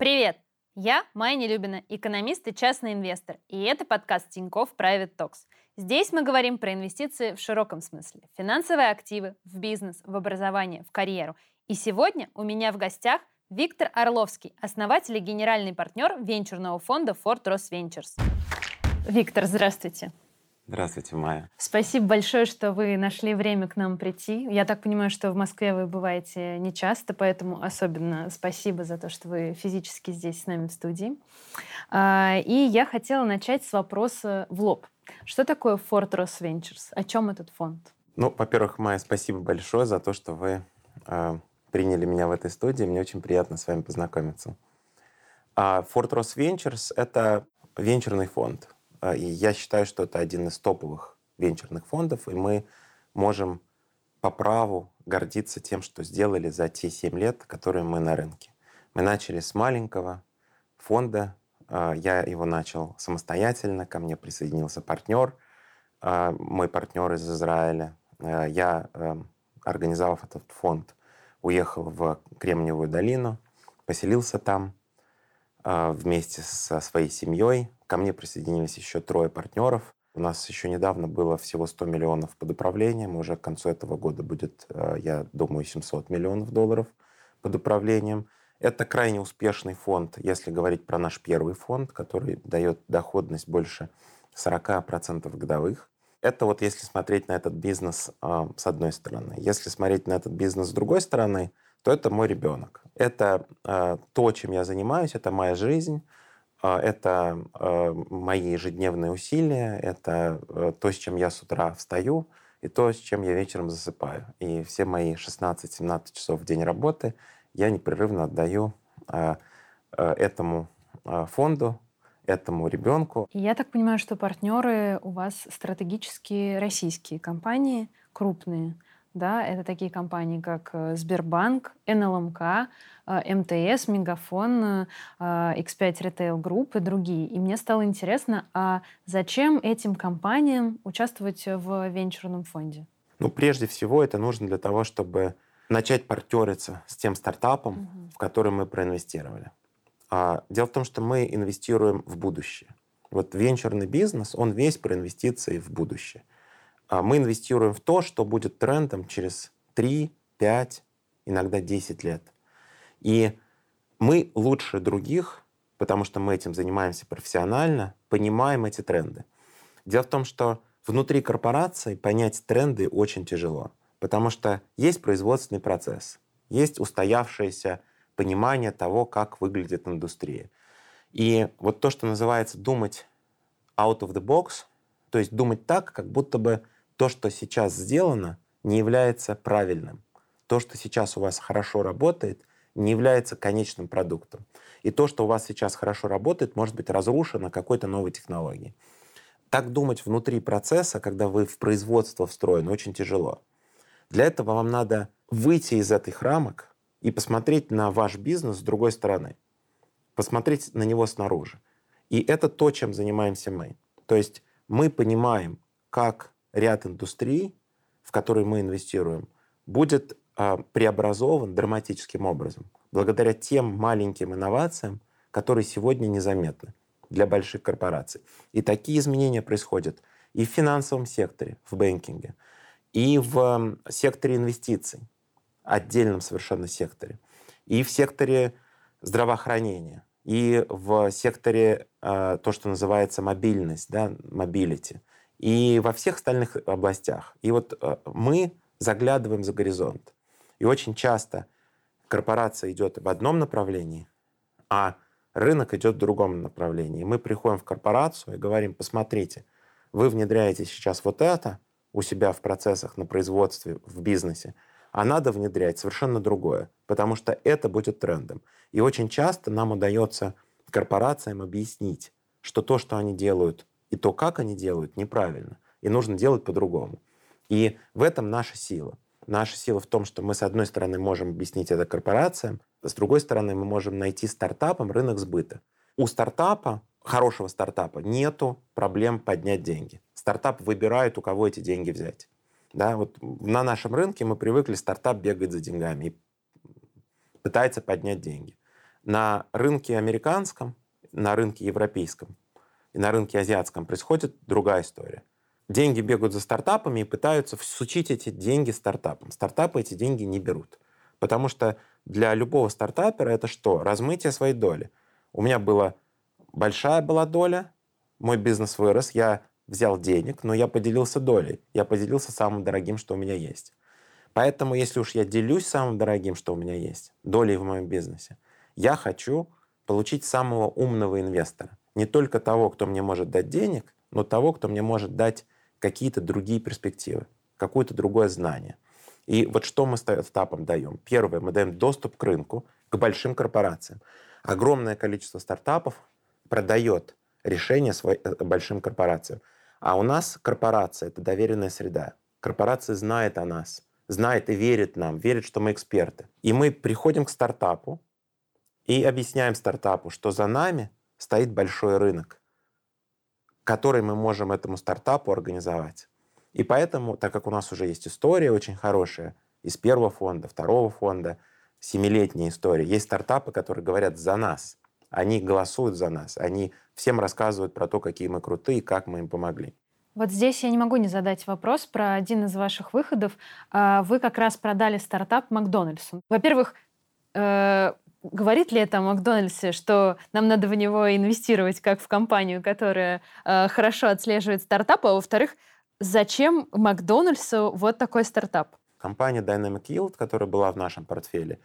Привет! Я Майя Нелюбина, экономист и частный инвестор, и это подкаст Тинькофф Private Talks. Здесь мы говорим про инвестиции в широком смысле. Финансовые активы, в бизнес, в образование, в карьеру. И сегодня у меня в гостях Виктор Орловский, основатель и генеральный партнер венчурного фонда Fort Ross Ventures. Виктор, здравствуйте. Здравствуйте, Майя. Спасибо большое, что вы нашли время к нам прийти. Я так понимаю, что в Москве вы бываете нечасто, поэтому особенно спасибо за то, что вы физически здесь с нами в студии. А, и я хотела начать с вопроса в лоб. Что такое Fort Ross Ventures? О чем этот фонд? Ну, во-первых, Майя, спасибо большое за то, что вы э, приняли меня в этой студии. Мне очень приятно с вами познакомиться. А Fort Ross Ventures — это венчурный фонд — а, и я считаю, что это один из топовых венчурных фондов, и мы можем по праву гордиться тем, что сделали за те 7 лет, которые мы на рынке. Мы начали с маленького фонда, а, я его начал самостоятельно, ко мне присоединился партнер, а, мой партнер из Израиля. Я, организовав этот фонд, уехал в Кремниевую долину, поселился там вместе со своей семьей, Ко мне присоединились еще трое партнеров. У нас еще недавно было всего 100 миллионов под управлением. Уже к концу этого года будет, э, я думаю, 700 миллионов долларов под управлением. Это крайне успешный фонд, если говорить про наш первый фонд, который дает доходность больше 40% годовых. Это вот если смотреть на этот бизнес э, с одной стороны. Если смотреть на этот бизнес с другой стороны, то это мой ребенок. Это э, то, чем я занимаюсь, это моя жизнь. А, это а, мои ежедневные усилия, это э, то, с чем я с утра встаю, и то, с чем я вечером засыпаю. И все мои 16-17 часов в день работы я непрерывно отдаю а, этому фонду, этому ребенку. Я так понимаю, что партнеры у вас стратегические российские компании, крупные да, это такие компании, как э, Сбербанк, НЛМК, э, МТС, Мегафон, э, X5 Retail Group и другие. И мне стало интересно, а зачем этим компаниям участвовать в венчурном фонде? Ну, прежде всего, это нужно для того, чтобы начать партнериться с тем стартапом, угу. в который мы проинвестировали. А, дело в том, что мы инвестируем в будущее. Вот венчурный бизнес, он весь про инвестиции в будущее. А мы инвестируем в то, что будет трендом через 3, 5, иногда 10 лет. И мы лучше других, потому что мы этим занимаемся профессионально, понимаем эти тренды. Дело в том, что внутри корпорации понять тренды очень тяжело, потому что есть производственный процесс, есть устоявшееся понимание того, как выглядит индустрия. И вот то, что называется думать out of the box, то есть думать так, как будто бы то, что сейчас сделано, не является правильным. То, что сейчас у вас хорошо работает, не является конечным продуктом. И то, что у вас сейчас хорошо работает, может быть разрушено какой-то новой технологией. Так думать внутри процесса, когда вы в производство встроены, очень тяжело. Для этого вам надо выйти из этих рамок и посмотреть на ваш бизнес с другой стороны. Посмотреть на него снаружи. И это то, чем занимаемся мы. То есть мы понимаем, как ряд индустрий, в которые мы инвестируем, будет а, преобразован драматическим образом благодаря тем маленьким инновациям, которые сегодня незаметны для больших корпораций. И такие изменения происходят и в финансовом секторе, в banking е, и в секторе инвестиций, отдельном совершенно секторе, и в секторе здравоохранения, и в секторе э, то, что называется мобильность, да, mobility, и во всех остальных областях. И вот э, мы заглядываем за горизонт. И очень часто корпорация идет в одном направлении, а рынок идет в другом направлении. Мы приходим в корпорацию и говорим, посмотрите, вы внедряете сейчас вот это у себя в процессах на производстве, в бизнесе, а надо внедрять совершенно другое, потому что это будет трендом. И очень часто нам удается корпорациям объяснить, что то, что они делают и то, как они делают, неправильно. И нужно делать по-другому. И в этом наша сила. Наша сила в том, что мы, с одной стороны, можем объяснить это корпорациям, с другой стороны, мы можем найти стартапам рынок сбыта. У стартапа, хорошего стартапа, нету проблем поднять деньги. Стартап выбирает, у кого эти деньги взять. Да, вот на нашем рынке мы привыкли, стартап бегает за деньгами и пытается поднять деньги. На рынке американском, на рынке европейском и на рынке азиатском происходит другая история. Деньги бегают за стартапами и пытаются всучить эти деньги стартапам. Стартапы эти деньги не берут. Потому что для любого стартапера это что? Размытие своей доли. У меня была большая была доля, мой бизнес вырос, я взял денег, но я поделился долей. Я поделился самым дорогим, что у меня есть. Поэтому, если уж я делюсь самым дорогим, что у меня есть, долей в моем бизнесе, я хочу получить самого умного инвестора. Не только того, кто мне может дать денег, но того, кто мне может дать какие-то другие перспективы, какое-то другое знание. И вот что мы стартапам даем? Первое, мы даем доступ к рынку, к большим корпорациям. Огромное количество стартапов продает решения своим э, большим корпорациям. А у нас корпорация — это доверенная среда. Корпорация знает о нас, знает и верит нам, верит, что мы эксперты. И мы приходим к стартапу и объясняем стартапу, что за нами стоит большой рынок, который мы можем этому стартапу организовать. И поэтому, так как у нас уже есть история очень хорошая из первого фонда, второго фонда, семилетняя история, есть стартапы, которые говорят за нас. Они голосуют за нас, они всем рассказывают про то, какие мы крутые, как мы им помогли. Вот здесь я не могу не задать вопрос про один из ваших выходов. А, вы как раз продали стартап Макдональдсу. Во-первых, э, говорит ли это о Макдональдсе, что нам надо в него инвестировать как в компанию, которая э, хорошо отслеживает стартапы, а во-вторых, зачем Макдональдсу вот такой стартап? Компания Dynamic Yield, которая была в нашем портфеле,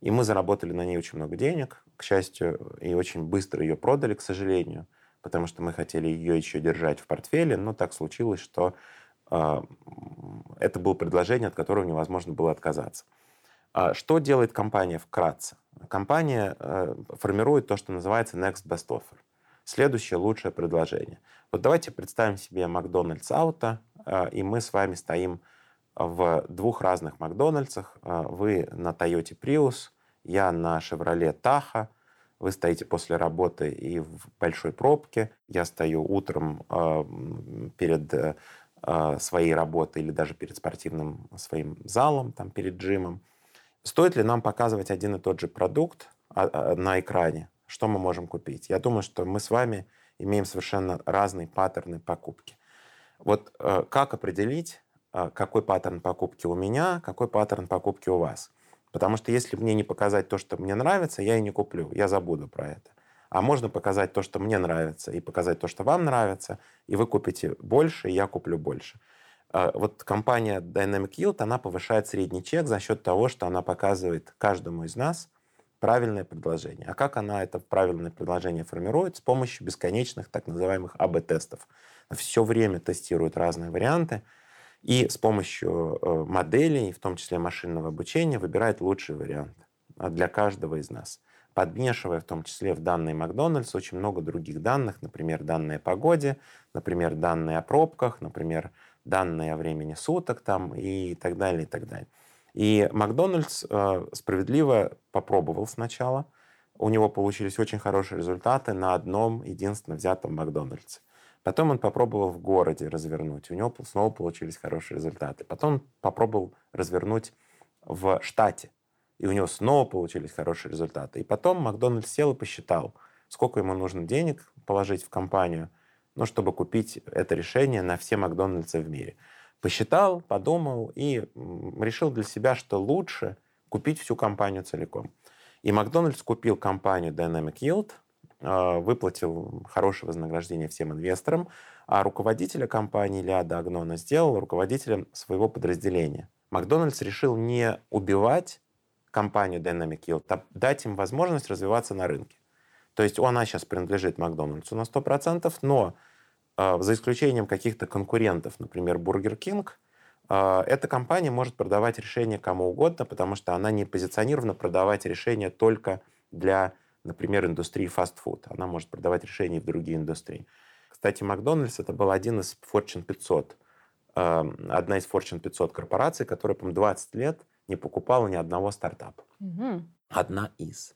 и мы заработали на ней очень много денег, к счастью, и очень быстро ее продали, к сожалению, потому что мы хотели ее еще держать в портфеле, но так случилось, что э, это было предложение, от которого невозможно было отказаться. А что делает компания вкратце? Компания э, формирует то, что называется Next Best Offer. Следующее лучшее предложение. Вот давайте представим себе Макдональдс Ауто, э, и мы с вами стоим в двух разных Макдональдсах. А, вы на Toyota Prius, я на Chevrolet Tahoe. Вы стоите после работы и в большой пробке. Я стою утром перед своей работой или даже перед спортивным своим залом, там, перед джимом. Стоит ли нам показывать один и тот же продукт на экране? Что мы можем купить? Я думаю, что мы с вами имеем совершенно разные паттерны покупки. Вот э, как определить, а, какой паттерн покупки у меня, какой паттерн покупки у вас. Потому что если мне не показать то, что мне нравится, я и не куплю, я забуду про это. А можно показать то, что мне нравится, и показать то, что вам нравится, и вы купите больше, и я куплю больше. А, вот компания Dynamic Yield, она повышает средний чек за счет того, что она показывает каждому из нас правильное предложение. А как она это правильное предложение формирует? С помощью бесконечных так называемых АБ-тестов. Все время тестирует разные варианты, и с помощью э, моделей, в том числе машинного обучения, выбирает лучший вариант для каждого из нас. Подмешивая в том числе в данные Макдональдс очень много других данных, например, данные о погоде, например, данные о пробках, например, данные времени суток там и так далее, и так далее. И Макдональдс э, справедливо попробовал сначала. У него получились очень хорошие результаты на одном единственно взятом Макдональдсе. Потом он попробовал в городе развернуть. У него снова получились хорошие результаты. Потом он попробовал развернуть в штате. И у него снова получились хорошие результаты. И потом Макдональдс сел и посчитал, сколько ему нужно денег положить в компанию, ну, чтобы купить это решение на все Макдональдсы в мире. Посчитал, подумал и решил для себя, что лучше купить всю компанию целиком. И Макдональдс купил компанию Dynamic Yield, а, выплатил хорошее вознаграждение всем инвесторам, а руководителя компании Ляда Агнона сделал руководителем своего подразделения. Макдональдс решил не убивать компанию Dynamic Yield, а дать им возможность развиваться на рынке. То есть она сейчас принадлежит Макдональдсу на 100%, но э, за исключением каких-то конкурентов, например, Burger King, э, эта компания может продавать решения кому угодно, потому что она не позиционирована продавать решения только для например, индустрии фастфуд. Она может продавать решения в другие индустрии. Кстати, Макдональдс это был один из Fortune 500, эм, одна из Fortune 500 корпораций, которая, по 20 лет не покупала ни одного стартапа. Угу. Одна из.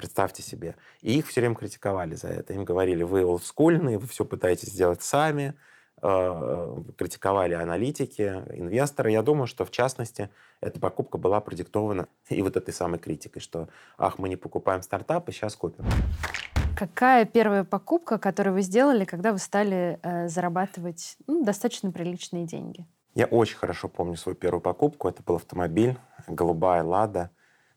Представьте себе. И их все время критиковали за это. Им говорили, вы олдскульные, вы все пытаетесь сделать сами, э, критиковали аналитики, инвесторы. Я думаю, что в частности эта покупка была продиктована и вот этой самой критикой, что ах, мы не покупаем стартапы, сейчас купим. Какая первая покупка, которую вы сделали, когда вы стали э, зарабатывать ну, достаточно приличные деньги? Я очень хорошо помню свою первую покупку. Это был автомобиль, голубая «Лада»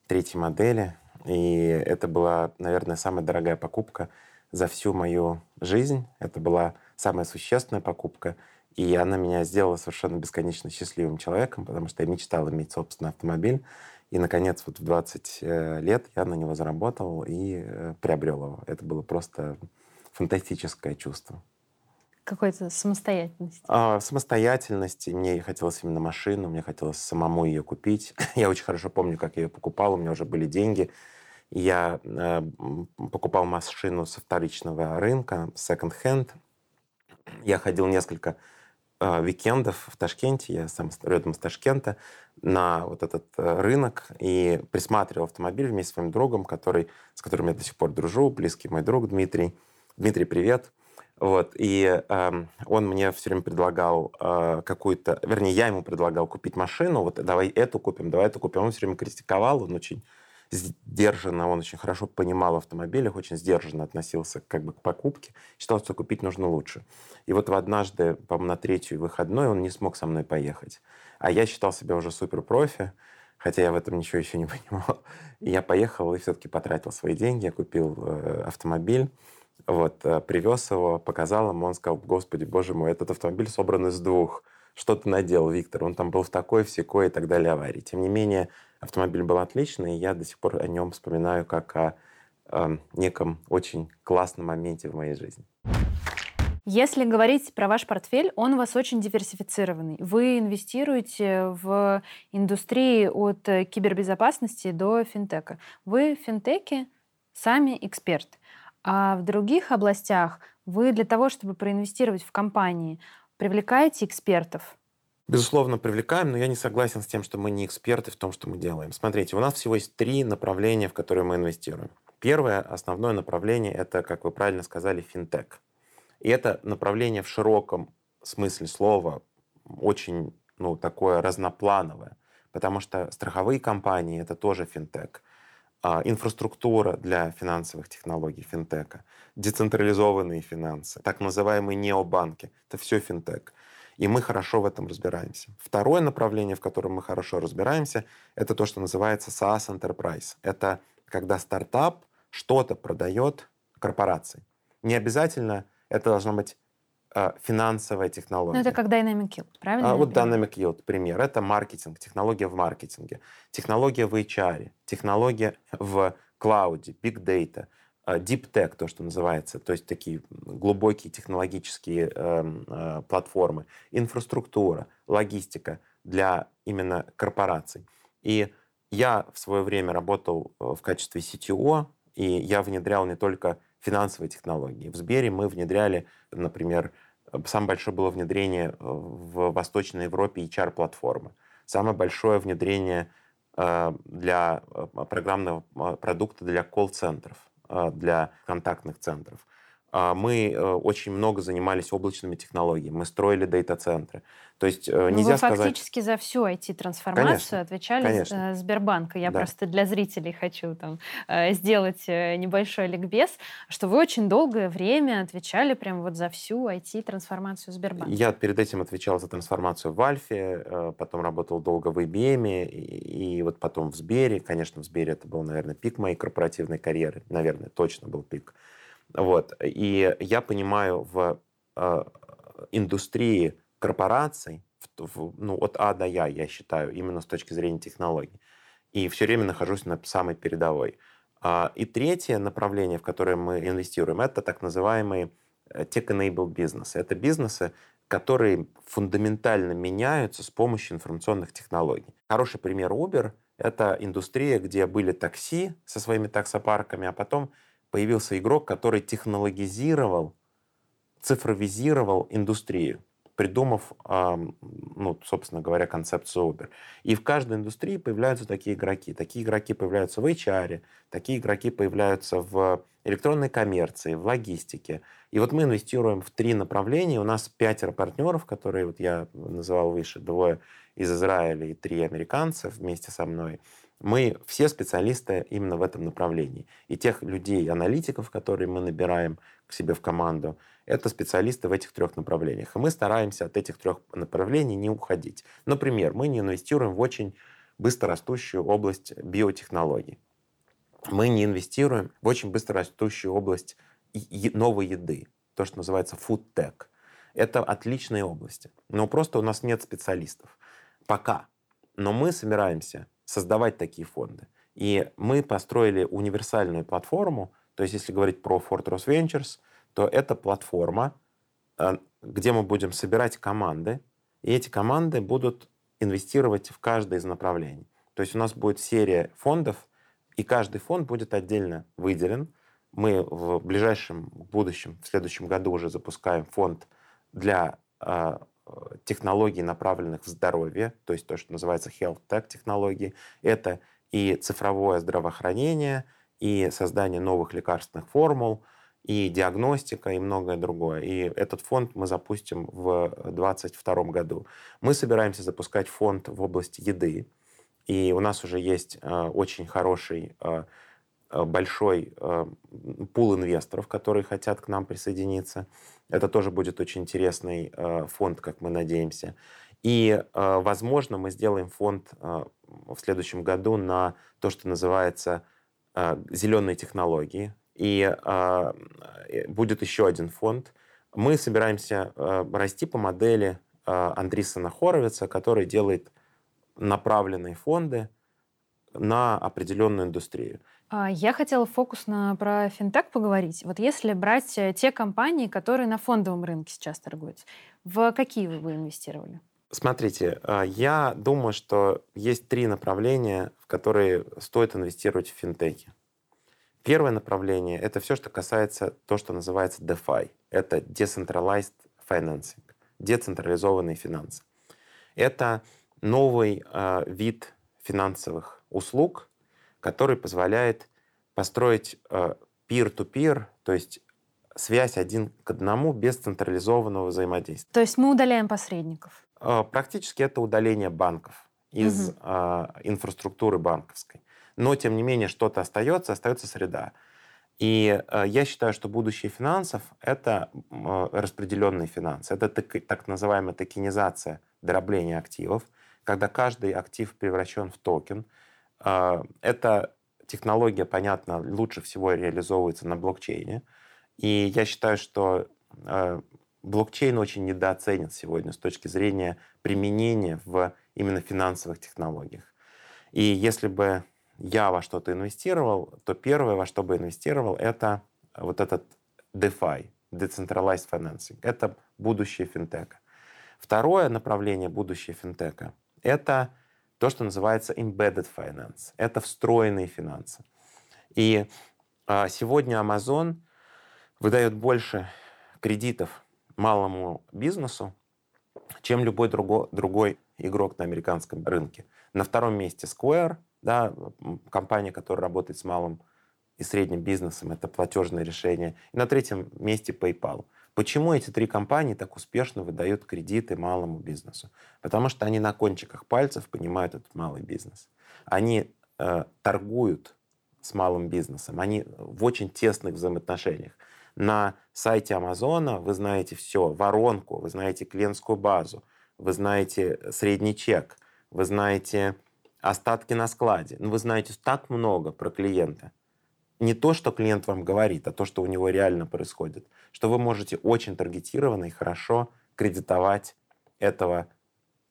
третьей модели. И это была, наверное, самая дорогая покупка за всю мою жизнь. Это была самая существенная покупка. И она меня сделала совершенно бесконечно счастливым человеком, потому что я мечтал иметь собственный автомобиль. И, наконец, вот в 20 э, лет я на него заработал и э, приобрел его. Это было просто фантастическое чувство. Какой-то самостоятельности? А, самостоятельности. Мне хотелось именно машину, мне хотелось самому ее купить. я очень хорошо помню, как я ее покупал, у меня уже были деньги. Я э, покупал машину со вторичного рынка, second-hand. Я ходил несколько э, викендов в Ташкенте, я сам родом из Ташкента, на вот этот э, рынок и присматривал автомобиль вместе с своим другом, который, с которым я до сих пор дружу, близкий мой друг Дмитрий. Дмитрий, привет. Вот, и э, он мне все время предлагал э, какую-то, вернее, я ему предлагал купить машину, вот давай эту купим, давай эту купим. Он все время критиковал, он очень сдержанно, он очень хорошо понимал в автомобилях, очень сдержанно относился как бы к покупке, считал, что купить нужно лучше. И вот в однажды, по-моему, на третью выходной он не смог со мной поехать. А я считал себя уже суперпрофи, хотя я в этом ничего еще не понимал. И я поехал и все-таки потратил свои деньги, я купил э, автомобиль, вот, э, привез его, показал ему, он сказал, господи, боже мой, этот автомобиль собран из двух. Что ты наделал, Виктор? Он там был в такой, в секой и так далее аварии. Тем не менее, автомобиль был отличный, и я до сих пор о нем вспоминаю как о э, неком очень классном моменте в моей жизни. Если говорить про ваш портфель, он у вас очень диверсифицированный. Вы инвестируете в индустрии от кибербезопасности до финтека. Вы в финтеке сами эксперт. А в других областях вы для того, чтобы проинвестировать в компании, привлекаете экспертов? Безусловно, привлекаем, но я не согласен с тем, что мы не эксперты в том, что мы делаем. Смотрите, у нас всего есть три направления, в которые мы инвестируем. Первое, основное направление, это, как вы правильно сказали, финтех. И это направление в широком смысле слова очень ну, такое разноплановое, потому что страховые компании — это тоже финтех. А, инфраструктура для финансовых технологий финтека, децентрализованные финансы, так называемые необанки. Это все финтек. И мы хорошо в этом разбираемся. Второе направление, в котором мы хорошо разбираемся, это то, что называется SaaS Enterprise. Это когда стартап что-то продает корпорации. Не обязательно это должна быть э, финансовая технология. Ну, это как Dynamic Yield, правильно? А, вот Dynamic Yield, пример. Это маркетинг, технология в маркетинге, технология в HR, технология в клауде, big data, deep tech, то, что называется, то есть такие глубокие технологические э, э, платформы, инфраструктура, логистика для именно корпораций. И я в свое время работал э, в качестве CTO, и я внедрял не только финансовые технологии. В Сбере мы внедряли, например, самое большое было внедрение э, в Восточной Европе HR-платформы. Самое большое внедрение э, для э, программного продукта для колл-центров, для контактных центров. А, мы э, очень много занимались облачными технологиями, мы строили дата-центры. То есть э, ну, нельзя вы сказать... фактически за всю IT-трансформацию отвечали конечно. Э, Сбербанка. Я да. просто для зрителей хочу там сделать небольшой ликбез, что вы очень долгое время отвечали прямо вот за всю IT-трансформацию Сбербанка. Я перед этим отвечал за трансформацию в Альфе, потом работал долго в IBM, и, и вот потом в Сбере. Конечно, в Сбере это был, наверное, пик моей корпоративной карьеры. Наверное, точно был пик. Вот. И я понимаю в э, индустрии корпораций, в, в, ну, от А до Я, я считаю, именно с точки зрения технологий. И все время нахожусь на самой передовой. А, и третье направление, в которое мы инвестируем, это так называемые э, tech-enabled бизнесы. Это бизнесы, которые фундаментально меняются с помощью информационных технологий. Хороший пример Uber — это индустрия, где были такси со своими таксопарками, а потом появился игрок, который технологизировал, цифровизировал индустрию. придумав, ну, собственно говоря, концепцию Uber. И в каждой индустрии появляются такие игроки. Такие игроки появляются в HR, такие игроки появляются в электронной коммерции, в логистике. И вот мы инвестируем в три направления. У нас пятеро партнеров, которые вот я называл выше, двое из Израиля и три американца вместе со мной. Мы все специалисты именно в этом направлении. И тех людей, аналитиков, которые мы набираем к себе в команду, это специалисты в этих трех направлениях. И мы стараемся от этих трех направлений не уходить. Например, мы не инвестируем в очень быстрорастущую область биотехнологий. Мы не инвестируем в очень быстрорастущую область новой еды, то, что называется food tech. Это отличные области. Но просто у нас нет специалистов. Пока. Но мы собираемся создавать такие фонды. И мы построили универсальную платформу. То есть, если говорить про Fortress Ventures, то это платформа, э, где мы будем собирать команды, и эти команды будут инвестировать в каждое из направлений. То есть у нас будет серия фондов, и каждый фонд будет отдельно выделен. Мы в ближайшем будущем, в следующем году уже запускаем фонд для э, технологий, направленных в здоровье, то есть то, что называется health tech технологии. Это и цифровое здравоохранение, и создание новых лекарственных формул, и диагностика, и многое другое. И этот фонд мы запустим в 2022 году. Мы собираемся запускать фонд в области еды, и у нас уже есть э, очень хороший э, э, большой пул инвесторов, которые хотят к нам присоединиться. Это тоже будет очень интересный фонд, как мы надеемся. И, возможно, мы сделаем фонд в следующем году на то, что называется зеленые технологии. И будет еще один фонд. Мы собираемся расти по модели Андрисона Хоровица, который делает направленные фонды на определенную индустрию. А, я хотела фокусно про финтех поговорить. Вот если брать э, те компании, которые на фондовом рынке сейчас торгуются, в какие вы инвестировали? Смотрите, а, я думаю, что есть три направления, в которые стоит инвестировать в финтехи. Первое направление — это все, что касается то, что называется DeFi. Это Decentralized Financing, децентрализованные финансы. Это новый э, вид финансовых услуг, который позволяет построить э, peer-to-peer, то есть связь один к одному без централизованного взаимодействия. То есть мы удаляем посредников? Э, практически это удаление банков из угу. э, инфраструктуры банковской. Но, тем не менее, что-то остается, остается среда. И э, я считаю, что будущее финансов — это э, распределенные финансы. Это так, так называемая токенизация дробления активов когда каждый актив превращен в токен. А, эта технология, понятно, лучше всего реализовывается на блокчейне. И я считаю, что а, блокчейн очень недооценен сегодня с точки зрения применения в именно финансовых технологиях. И если бы я во что-то инвестировал, то первое, во что бы инвестировал, это вот этот DeFi, Decentralized Financing. Это будущее финтека. Второе направление будущее финтека это то, что называется embedded finance. Это встроенные финансы. И а, сегодня Amazon выдает больше кредитов малому бизнесу, чем любой друго, другой игрок на американском рынке. На втором месте Square, да, компания, которая работает с малым и средним бизнесом, это платежное решение. И на третьем месте PayPal. Почему эти три компании так успешно выдают кредиты малому бизнесу? Потому что они на кончиках пальцев понимают этот малый бизнес. Они э, торгуют с малым бизнесом, они в очень тесных взаимоотношениях. На сайте Амазона вы знаете все, воронку, вы знаете клиентскую базу, вы знаете средний чек, вы знаете остатки на складе, ну, вы знаете так много про клиента – не то, что клиент вам говорит, а то, что у него реально происходит. Что вы можете очень таргетированно и хорошо кредитовать этого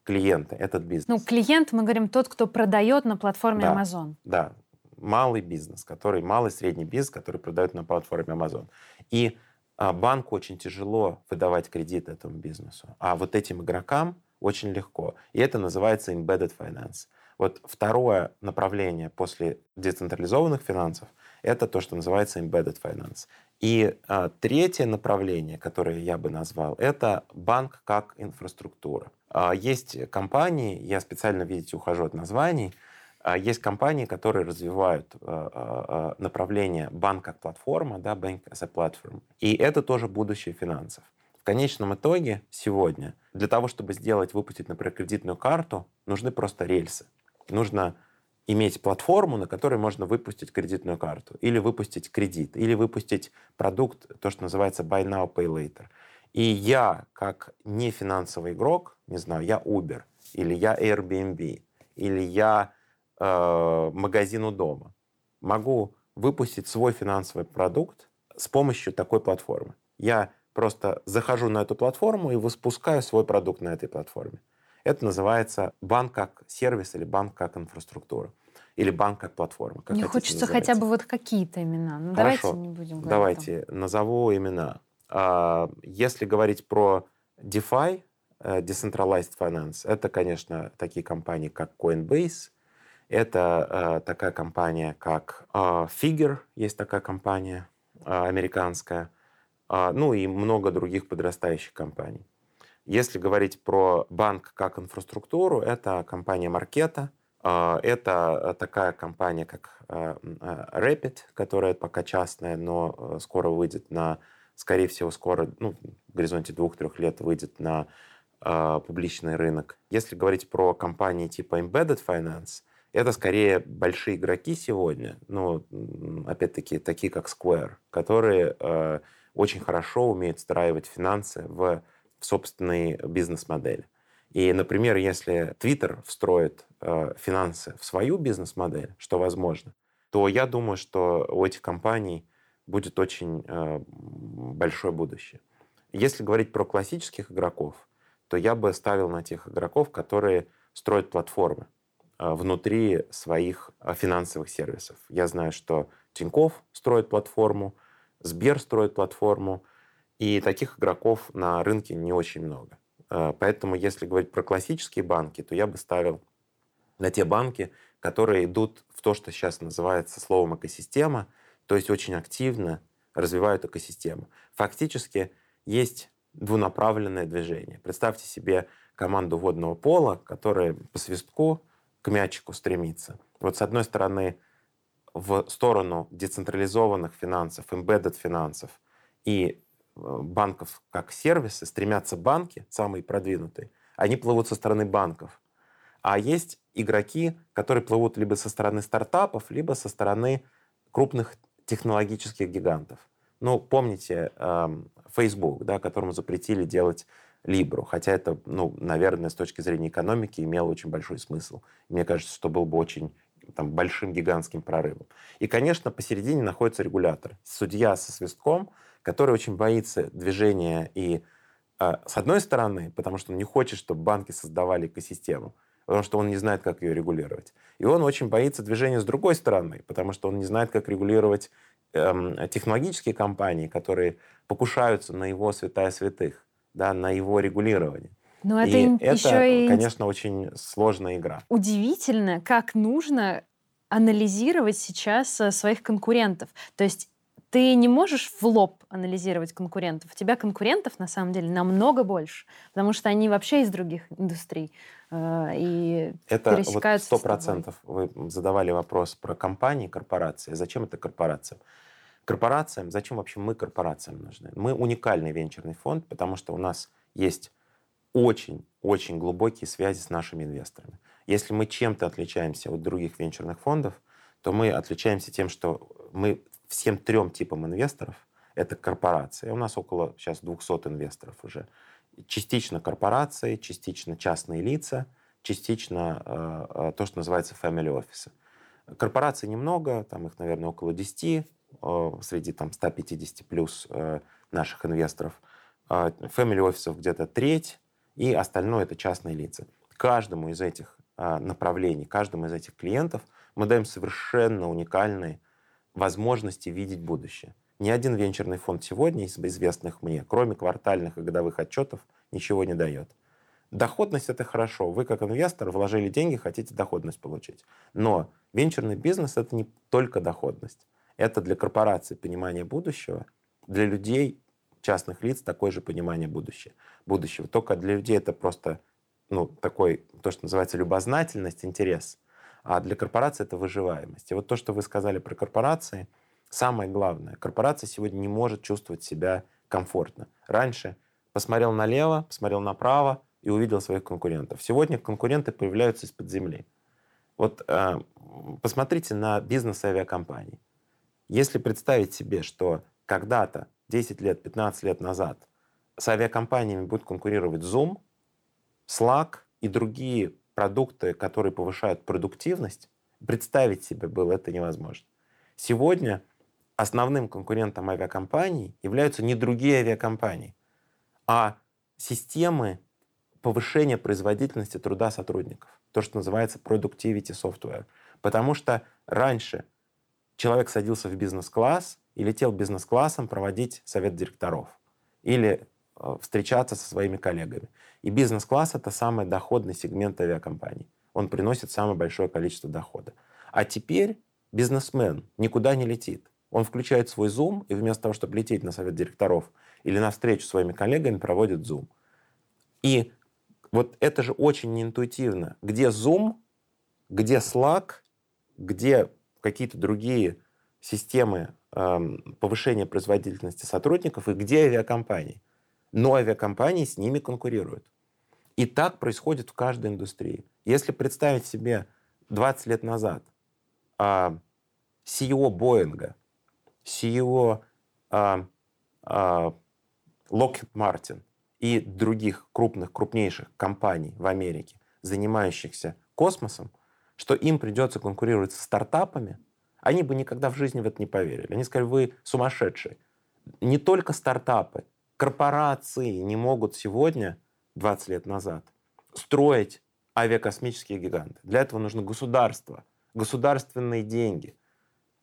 клиента, этот бизнес. Ну, клиент, мы говорим, тот, кто продает на платформе да, Amazon. Да, малый бизнес, который, малый средний бизнес, который продает на платформе Amazon. И а, банку очень тяжело выдавать кредит этому бизнесу, а вот этим игрокам очень легко. И это называется embedded finance. Вот второе направление после децентрализованных финансов – это то, что называется embedded finance. И а, третье направление, которое я бы назвал, это банк как инфраструктура. А, есть компании, я специально, видите, ухожу от названий, а, есть компании, которые развивают а, а, а направление банк как платформа, да, bank as a platform. И это тоже будущее финансов. В конечном итоге сегодня для того, чтобы сделать, выпустить, например, кредитную карту, нужны просто рельсы. Нужно иметь платформу, на которой можно выпустить кредитную карту, или выпустить кредит, или выпустить продукт, то, что называется buy now, pay later. И я, как не финансовый игрок, не знаю, я Uber, или я Airbnb, или я э, магазин у дома, могу выпустить свой финансовый продукт с помощью такой платформы. Я просто захожу на эту платформу и выпускаю свой продукт на этой платформе. Это называется банк как сервис или банк как инфраструктура. Или банк как платформа. Как Мне хочется называйте. хотя бы вот какие-то имена. Ну, Хорошо. давайте не будем говорить. Давайте, там. назову имена. А, если говорить про DeFi, э, Decentralized Finance, это, конечно, такие компании, как Coinbase, это э, такая компания, как э, Figure, есть такая компания американская, ну и много других подрастающих компаний. Если говорить про банк как инфраструктуру, это компания Маркета, это такая компания, как Rapid, которая пока частная, но э, скоро выйдет на, скорее всего, скоро, ну, в горизонте двух-трех лет выйдет на публичный рынок. Если говорить про компании типа Embedded Finance, это скорее большие игроки сегодня, ну, опять-таки, такие как Square, которые э, очень хорошо умеют встраивать финансы в в собственные бизнес-модели. И, например, если Twitter встроит э, финансы в свою бизнес-модель, что возможно, то я думаю, что у этих компаний будет очень э, большое будущее. Если говорить про классических игроков, то я бы ставил на тех игроков, которые строят платформы э, внутри своих финансовых сервисов. Я знаю, что Тиньков строит платформу, Сбер строит платформу, и таких игроков на рынке не очень много. Э, поэтому, если говорить про классические банки, то я бы ставил на те банки, которые идут в то, что сейчас называется словом экосистема, то есть очень активно развивают экосистему. Фактически есть двунаправленное движение. Представьте себе команду водного пола, которая по свистку к мячику стремится. Вот с одной стороны в сторону децентрализованных финансов, embedded финансов и банков как сервисы, стремятся банки, самые продвинутые, они плывут со стороны банков. А есть игроки, которые плывут либо со стороны стартапов, либо со стороны крупных технологических гигантов. Ну, помните э, Facebook, да, которому запретили делать Либру, хотя это, ну, наверное, с точки зрения экономики имело очень большой смысл. Мне кажется, что был бы очень там, большим гигантским прорывом. И, конечно, посередине находится регулятор. Судья со свистком, который очень боится движения и а, с одной стороны, потому что он не хочет, чтобы банки создавали экосистему, потому что он не знает, как ее регулировать. И он очень боится движения с другой стороны, потому что он не знает, как регулировать эм, технологические компании, которые покушаются на его святая святых, да, на его регулирование. Но это и это, и... конечно, очень сложная игра. Удивительно, как нужно анализировать сейчас э, своих конкурентов. То есть ты не можешь в лоб анализировать конкурентов. У тебя конкурентов, на самом деле, намного больше, потому что они вообще из других индустрий э, и это пересекаются вот сто процентов. Вы задавали вопрос про компании, корпорации. Зачем это корпорациям? Корпорациям, зачем вообще мы корпорациям нужны? Мы уникальный венчурный фонд, потому что у нас есть очень-очень глубокие связи с нашими инвесторами. Если мы чем-то отличаемся от других венчурных фондов, то мы отличаемся тем, что мы всем трем типам инвесторов, это корпорации, у нас около сейчас 200 инвесторов уже, частично корпорации, частично частные лица, частично э, э, то, что называется family office. Корпораций немного, там их, наверное, около 10 э, среди там 150 плюс э, наших инвесторов. Э, family офисов где-то треть, и остальное это частные лица. Каждому из этих э, направлений, каждому из этих клиентов мы даем совершенно уникальные возможности видеть будущее. Ни один венчурный фонд сегодня из известных мне, кроме квартальных и годовых отчетов, ничего не дает. доходность это хорошо. Вы как инвестор вложили деньги, хотите доходность получить. Но венчурный бизнес это не только доходность. Это для корпорации понимание будущего, для людей, частных лиц, такое же понимание будущего. будущего. Только для людей это просто ну, такой, то, что называется любознательность, интерес. А для корпорации это выживаемость. И вот то, что вы сказали про корпорации, самое главное. Корпорация сегодня не может чувствовать себя комфортно. Раньше посмотрел налево, посмотрел направо и увидел своих конкурентов. Сегодня конкуренты появляются из-под земли. Вот э, посмотрите на бизнес авиакомпаний. Если представить себе, что когда-то, 10 лет, 15 лет назад, с авиакомпаниями будет конкурировать Zoom, Slack и другие продукты, которые повышают продуктивность, представить себе было это невозможно. Сегодня основным конкурентом авиакомпаний являются не другие авиакомпании, а системы повышения производительности труда сотрудников. То, что называется productivity software. Потому что раньше человек садился в бизнес-класс и летел бизнес-классом проводить совет директоров или встречаться со своими коллегами. И бизнес-класс — это самый доходный сегмент авиакомпаний. Он приносит самое большое количество дохода. А теперь бизнесмен никуда не летит. Он включает свой Zoom, и вместо того, чтобы лететь на совет директоров или на встречу с своими коллегами, проводит Zoom. И вот это же очень неинтуитивно. Где Zoom, где Slack, где какие-то другие системы э, повышения производительности сотрудников и где авиакомпании. Но авиакомпании с ними конкурируют. И так происходит в каждой индустрии. Если представить себе 20 лет назад э, CEO Боинга CEO а, а, Lockheed Martin и других крупных, крупнейших компаний в Америке, занимающихся космосом, что им придется конкурировать с стартапами, они бы никогда в жизни в это не поверили. Они сказали, вы сумасшедшие. Не только стартапы, корпорации не могут сегодня, 20 лет назад, строить авиакосмические гиганты. Для этого нужно государство, государственные деньги –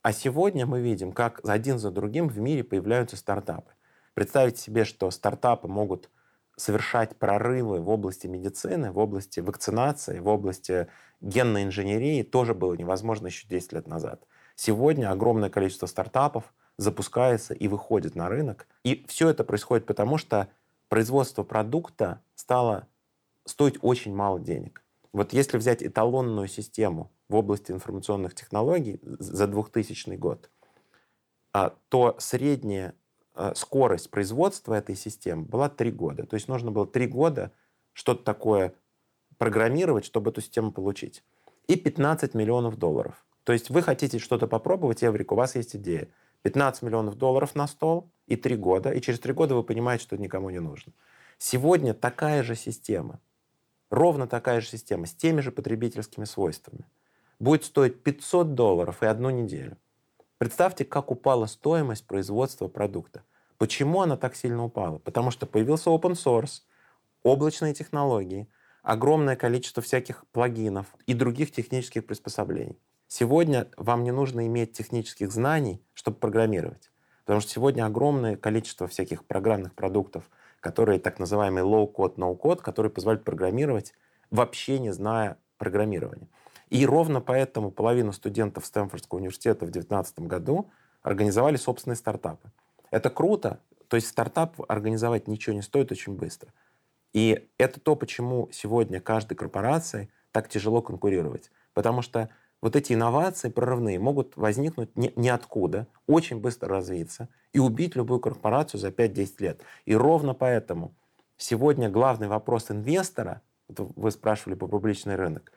а сегодня мы видим, как один за другим в мире появляются стартапы. Представить себе, что стартапы могут совершать прорывы в области медицины, в области вакцинации, в области генной инженерии тоже было невозможно еще 10 лет назад. Сегодня огромное количество стартапов запускается и выходит на рынок. И все это происходит потому, что производство продукта стало стоить очень мало денег. Вот если взять эталонную систему в области информационных технологий за 2000 год, а, то средняя а, скорость производства этой системы была 3 года. То есть нужно было 3 года что-то такое программировать, чтобы эту систему получить. И 15 миллионов долларов. То есть вы хотите что-то попробовать, Эврик, у вас есть идея. 15 миллионов долларов на стол и 3 года, и через 3 года вы понимаете, что это никому не нужно. Сегодня такая же система – ровно такая же система с теми же потребительскими свойствами будет стоить 500 долларов и одну неделю. Представьте, как упала стоимость производства продукта. Почему она так сильно упала? Потому что появился open source, облачные технологии, огромное количество всяких плагинов и других технических приспособлений. Сегодня вам не нужно иметь технических знаний, чтобы программировать. Потому что сегодня огромное количество всяких программных продуктов – которые так называемый low-code, no-code, которые позволяют программировать, вообще не зная программирования. И ровно поэтому половина студентов Стэнфордского университета в 2019 году организовали собственные стартапы. Это круто, то есть стартап организовать ничего не стоит очень быстро. И это то, почему сегодня каждой корпорации так тяжело конкурировать. Потому что вот эти инновации прорывные могут возникнуть ни, ниоткуда, очень быстро развиться и убить любую корпорацию за 5-10 лет. И ровно поэтому сегодня главный вопрос инвестора, вы спрашивали по публичный рынок,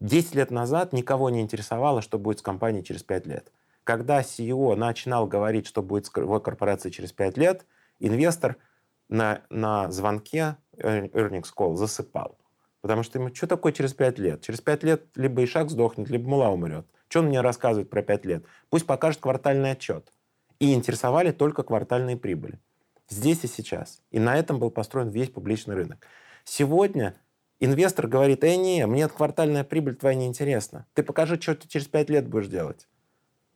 10 лет назад никого не интересовало, что будет с компанией через 5 лет. Когда CEO начинал говорить, что будет с его корпорацией через 5 лет, инвестор на, на звонке earnings call засыпал. Потому что ему, что такое через 5 лет? Через 5 лет либо Ишак сдохнет, либо Мула умрет. Что он мне рассказывает про 5 лет? Пусть покажет квартальный отчет. И интересовали только квартальные прибыли. Здесь и сейчас. И на этом был построен весь публичный рынок. Сегодня инвестор говорит, э, не, мне квартальная прибыль твоя не интересна. Ты покажи, что ты через 5 лет будешь делать.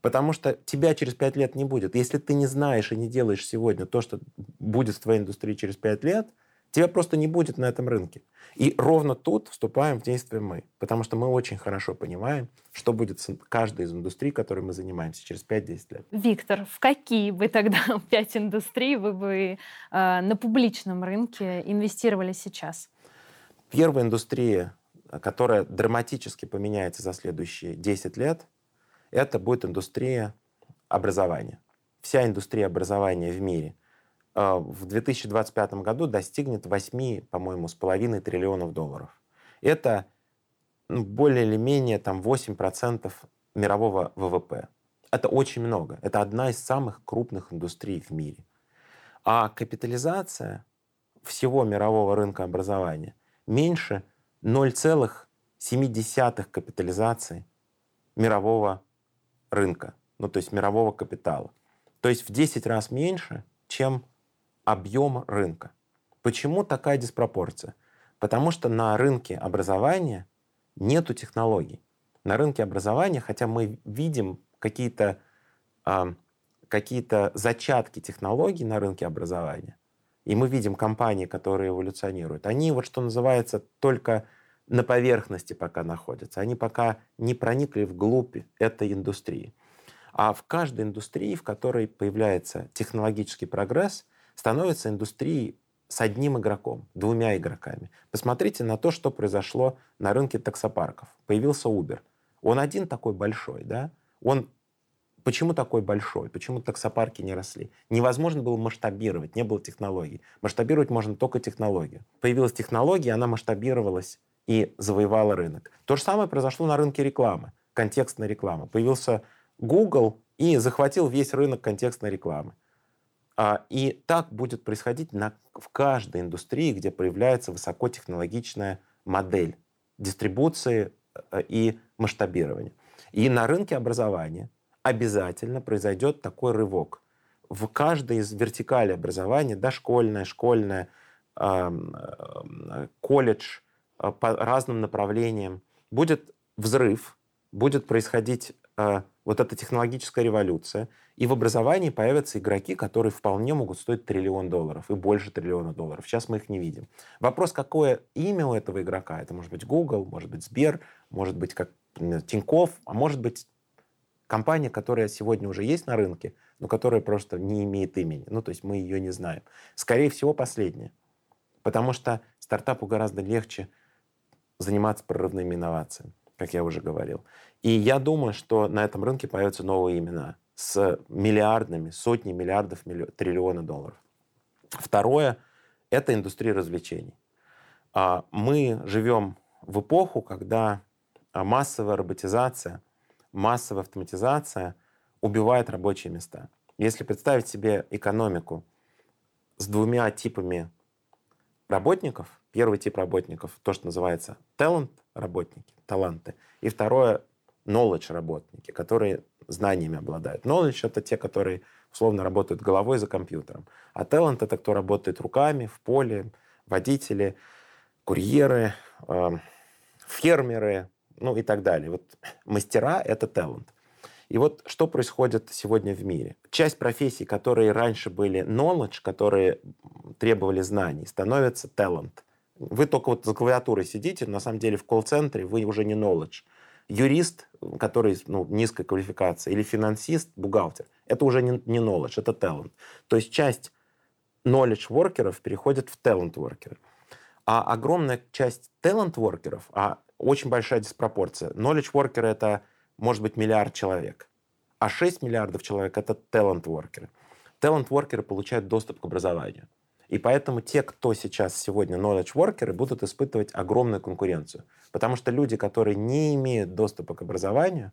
Потому что тебя через 5 лет не будет. Если ты не знаешь и не делаешь сегодня то, что будет в твоей индустрии через 5 лет, Тебя просто не будет на этом рынке. И ровно тут вступаем в действие мы, потому что мы очень хорошо понимаем, что будет с каждой из индустрий, которой мы занимаемся через 5-10 лет. Виктор, в какие бы тогда пять индустрий вы бы э, на публичном рынке инвестировали сейчас? Первая индустрия, которая драматически поменяется за следующие 10 лет, это будет индустрия образования. Вся индустрия образования в мире в 2025 году достигнет 8, по-моему, с половиной триллионов долларов. Это ну, более или менее там, 8% мирового ВВП. Это очень много. Это одна из самых крупных индустрий в мире. А капитализация всего мирового рынка образования меньше 0,7 капитализации мирового рынка, ну то есть мирового капитала. То есть в 10 раз меньше, чем объем рынка. Почему такая диспропорция? Потому что на рынке образования нету технологий. На рынке образования, хотя мы видим какие-то э, какие зачатки технологий на рынке образования, и мы видим компании, которые эволюционируют, они вот что называется только на поверхности пока находятся. Они пока не проникли вглубь этой индустрии. А в каждой индустрии, в которой появляется технологический прогресс, становится индустрией с одним игроком, двумя игроками. Посмотрите на то, что произошло на рынке таксопарков. Появился Uber. Он один такой большой, да? Он Почему такой большой? Почему таксопарки не росли? Невозможно было масштабировать, не было технологий. Масштабировать можно только технологию. Появилась технология, она масштабировалась и завоевала рынок. То же самое произошло на рынке рекламы, контекстной рекламы. Появился Google и захватил весь рынок контекстной рекламы. А, и так будет происходить на, в каждой индустрии, где появляется высокотехнологичная модель дистрибуции э, и масштабирования. И на рынке образования обязательно произойдет такой рывок. В каждой из вертикалей образования, дошкольное, школьное, колледж, э, по разным направлениям, будет взрыв, будет происходить э, вот эта технологическая революция, и в образовании появятся игроки, которые вполне могут стоить триллион долларов и больше триллиона долларов. Сейчас мы их не видим. Вопрос, какое имя у этого игрока? Это может быть Google, может быть Сбер, может быть как Тиньков, а может быть компания, которая сегодня уже есть на рынке, но которая просто не имеет имени. Ну, то есть мы ее не знаем. Скорее всего, последняя. Потому что стартапу гораздо легче заниматься прорывными инновациями как я уже говорил. И я думаю, что на этом рынке появятся новые имена с миллиардными, сотни миллиардов, миллион, триллиона долларов. Второе – это индустрия развлечений. А, мы живем в эпоху, когда массовая роботизация, массовая автоматизация убивает рабочие места. Если представить себе экономику с двумя типами работников, первый тип работников, то, что называется talent работники, таланты. И второе knowledge работники, которые знаниями обладают. Knowledge это те, которые условно работают головой за компьютером. А talent это кто работает руками, в поле, водители, курьеры, э, фермеры, ну и так далее. Вот мастера — это talent. И вот что происходит сегодня в мире? Часть профессий, которые раньше были knowledge, которые требовали знаний, становятся talent. Вы только вот за клавиатурой сидите, на самом деле в колл-центре вы уже не knowledge. Юрист, который ну, низкой квалификации, или финансист, бухгалтер, это уже не, не knowledge, это talent. То есть часть knowledge воркеров переходит в talent воркеры. А огромная часть talent воркеров, а очень большая диспропорция. Knowledge воркеры это может быть миллиард человек, а 6 миллиардов человек это talent воркеры. Talent воркеры получают доступ к образованию. И поэтому те, кто сейчас сегодня knowledge workers, будут испытывать огромную конкуренцию. Потому что люди, которые не имеют доступа к образованию,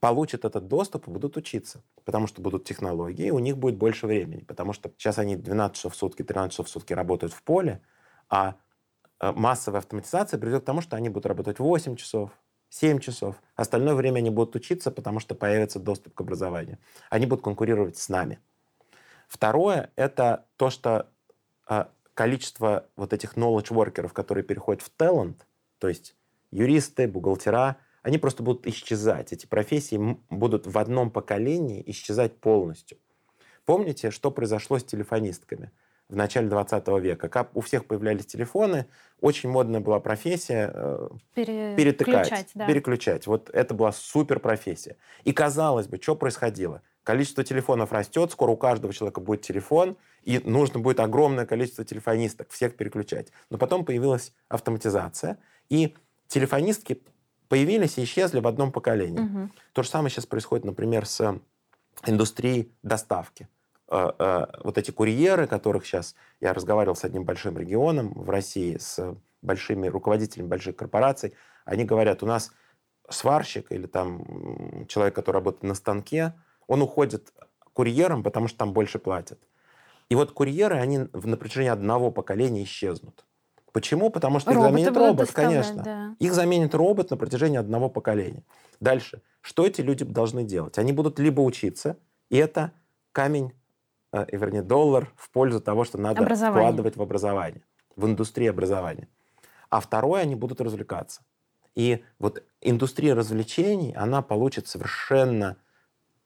получат этот доступ и будут учиться. Потому что будут технологии, и у них будет больше времени. Потому что сейчас они 12 часов в сутки, 13 часов в сутки работают в поле, а э, массовая автоматизация приведет к тому, что они будут работать 8 часов, 7 часов. Остальное время они будут учиться, потому что появится доступ к образованию. Они будут конкурировать с нами. Второе — это то, что количество вот этих knowledge workers, которые переходят в talent, то есть юристы, бухгалтера, они просто будут исчезать. Эти профессии будут в одном поколении исчезать полностью. Помните, что произошло с телефонистками? в начале 20 века. Как у всех появлялись телефоны, очень модная была профессия э, перетыкать, да. переключать. Вот это была супер профессия. И казалось бы, что происходило? Количество телефонов растет, скоро у каждого человека будет телефон, и нужно будет огромное количество телефонисток, всех переключать. Но потом появилась автоматизация, и телефонистки появились и исчезли в одном поколении. Угу. То же самое сейчас происходит, например, с индустрией доставки. Э, э, вот эти курьеры, которых сейчас я разговаривал с одним большим регионом в России, с большими руководителями больших корпораций, они говорят, у нас сварщик или там человек, который работает на станке, он уходит курьером, потому что там больше платят. И вот курьеры, они на протяжении одного поколения исчезнут. Почему? Потому что их заменит робот, конечно. Да. Их заменит робот на протяжении одного поколения. Дальше. Что эти люди должны делать? Они будут либо учиться, и это камень, э, вернее, доллар в пользу того, что надо вкладывать в образование, в индустрию образования. А второе, они будут развлекаться. И вот индустрия развлечений, она получит совершенно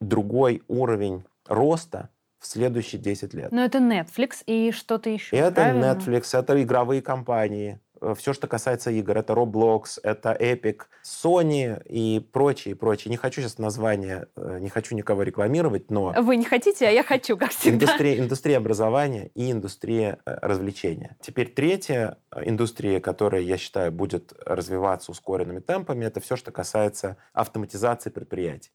другой уровень роста, в следующие 10 лет. Но это Netflix и что-то еще, Это правильно? Netflix, это игровые компании. Э, Все, что касается игр, это Roblox, это Epic, Sony и прочие, прочие. Не хочу сейчас название, э, не хочу никого рекламировать, но... Вы не хотите, а я хочу, как всегда. Индустрия, индустрия образования и индустрия э, развлечения. Теперь третья индустрия, которая, я считаю, будет развиваться ускоренными темпами, это все, что касается автоматизации предприятий,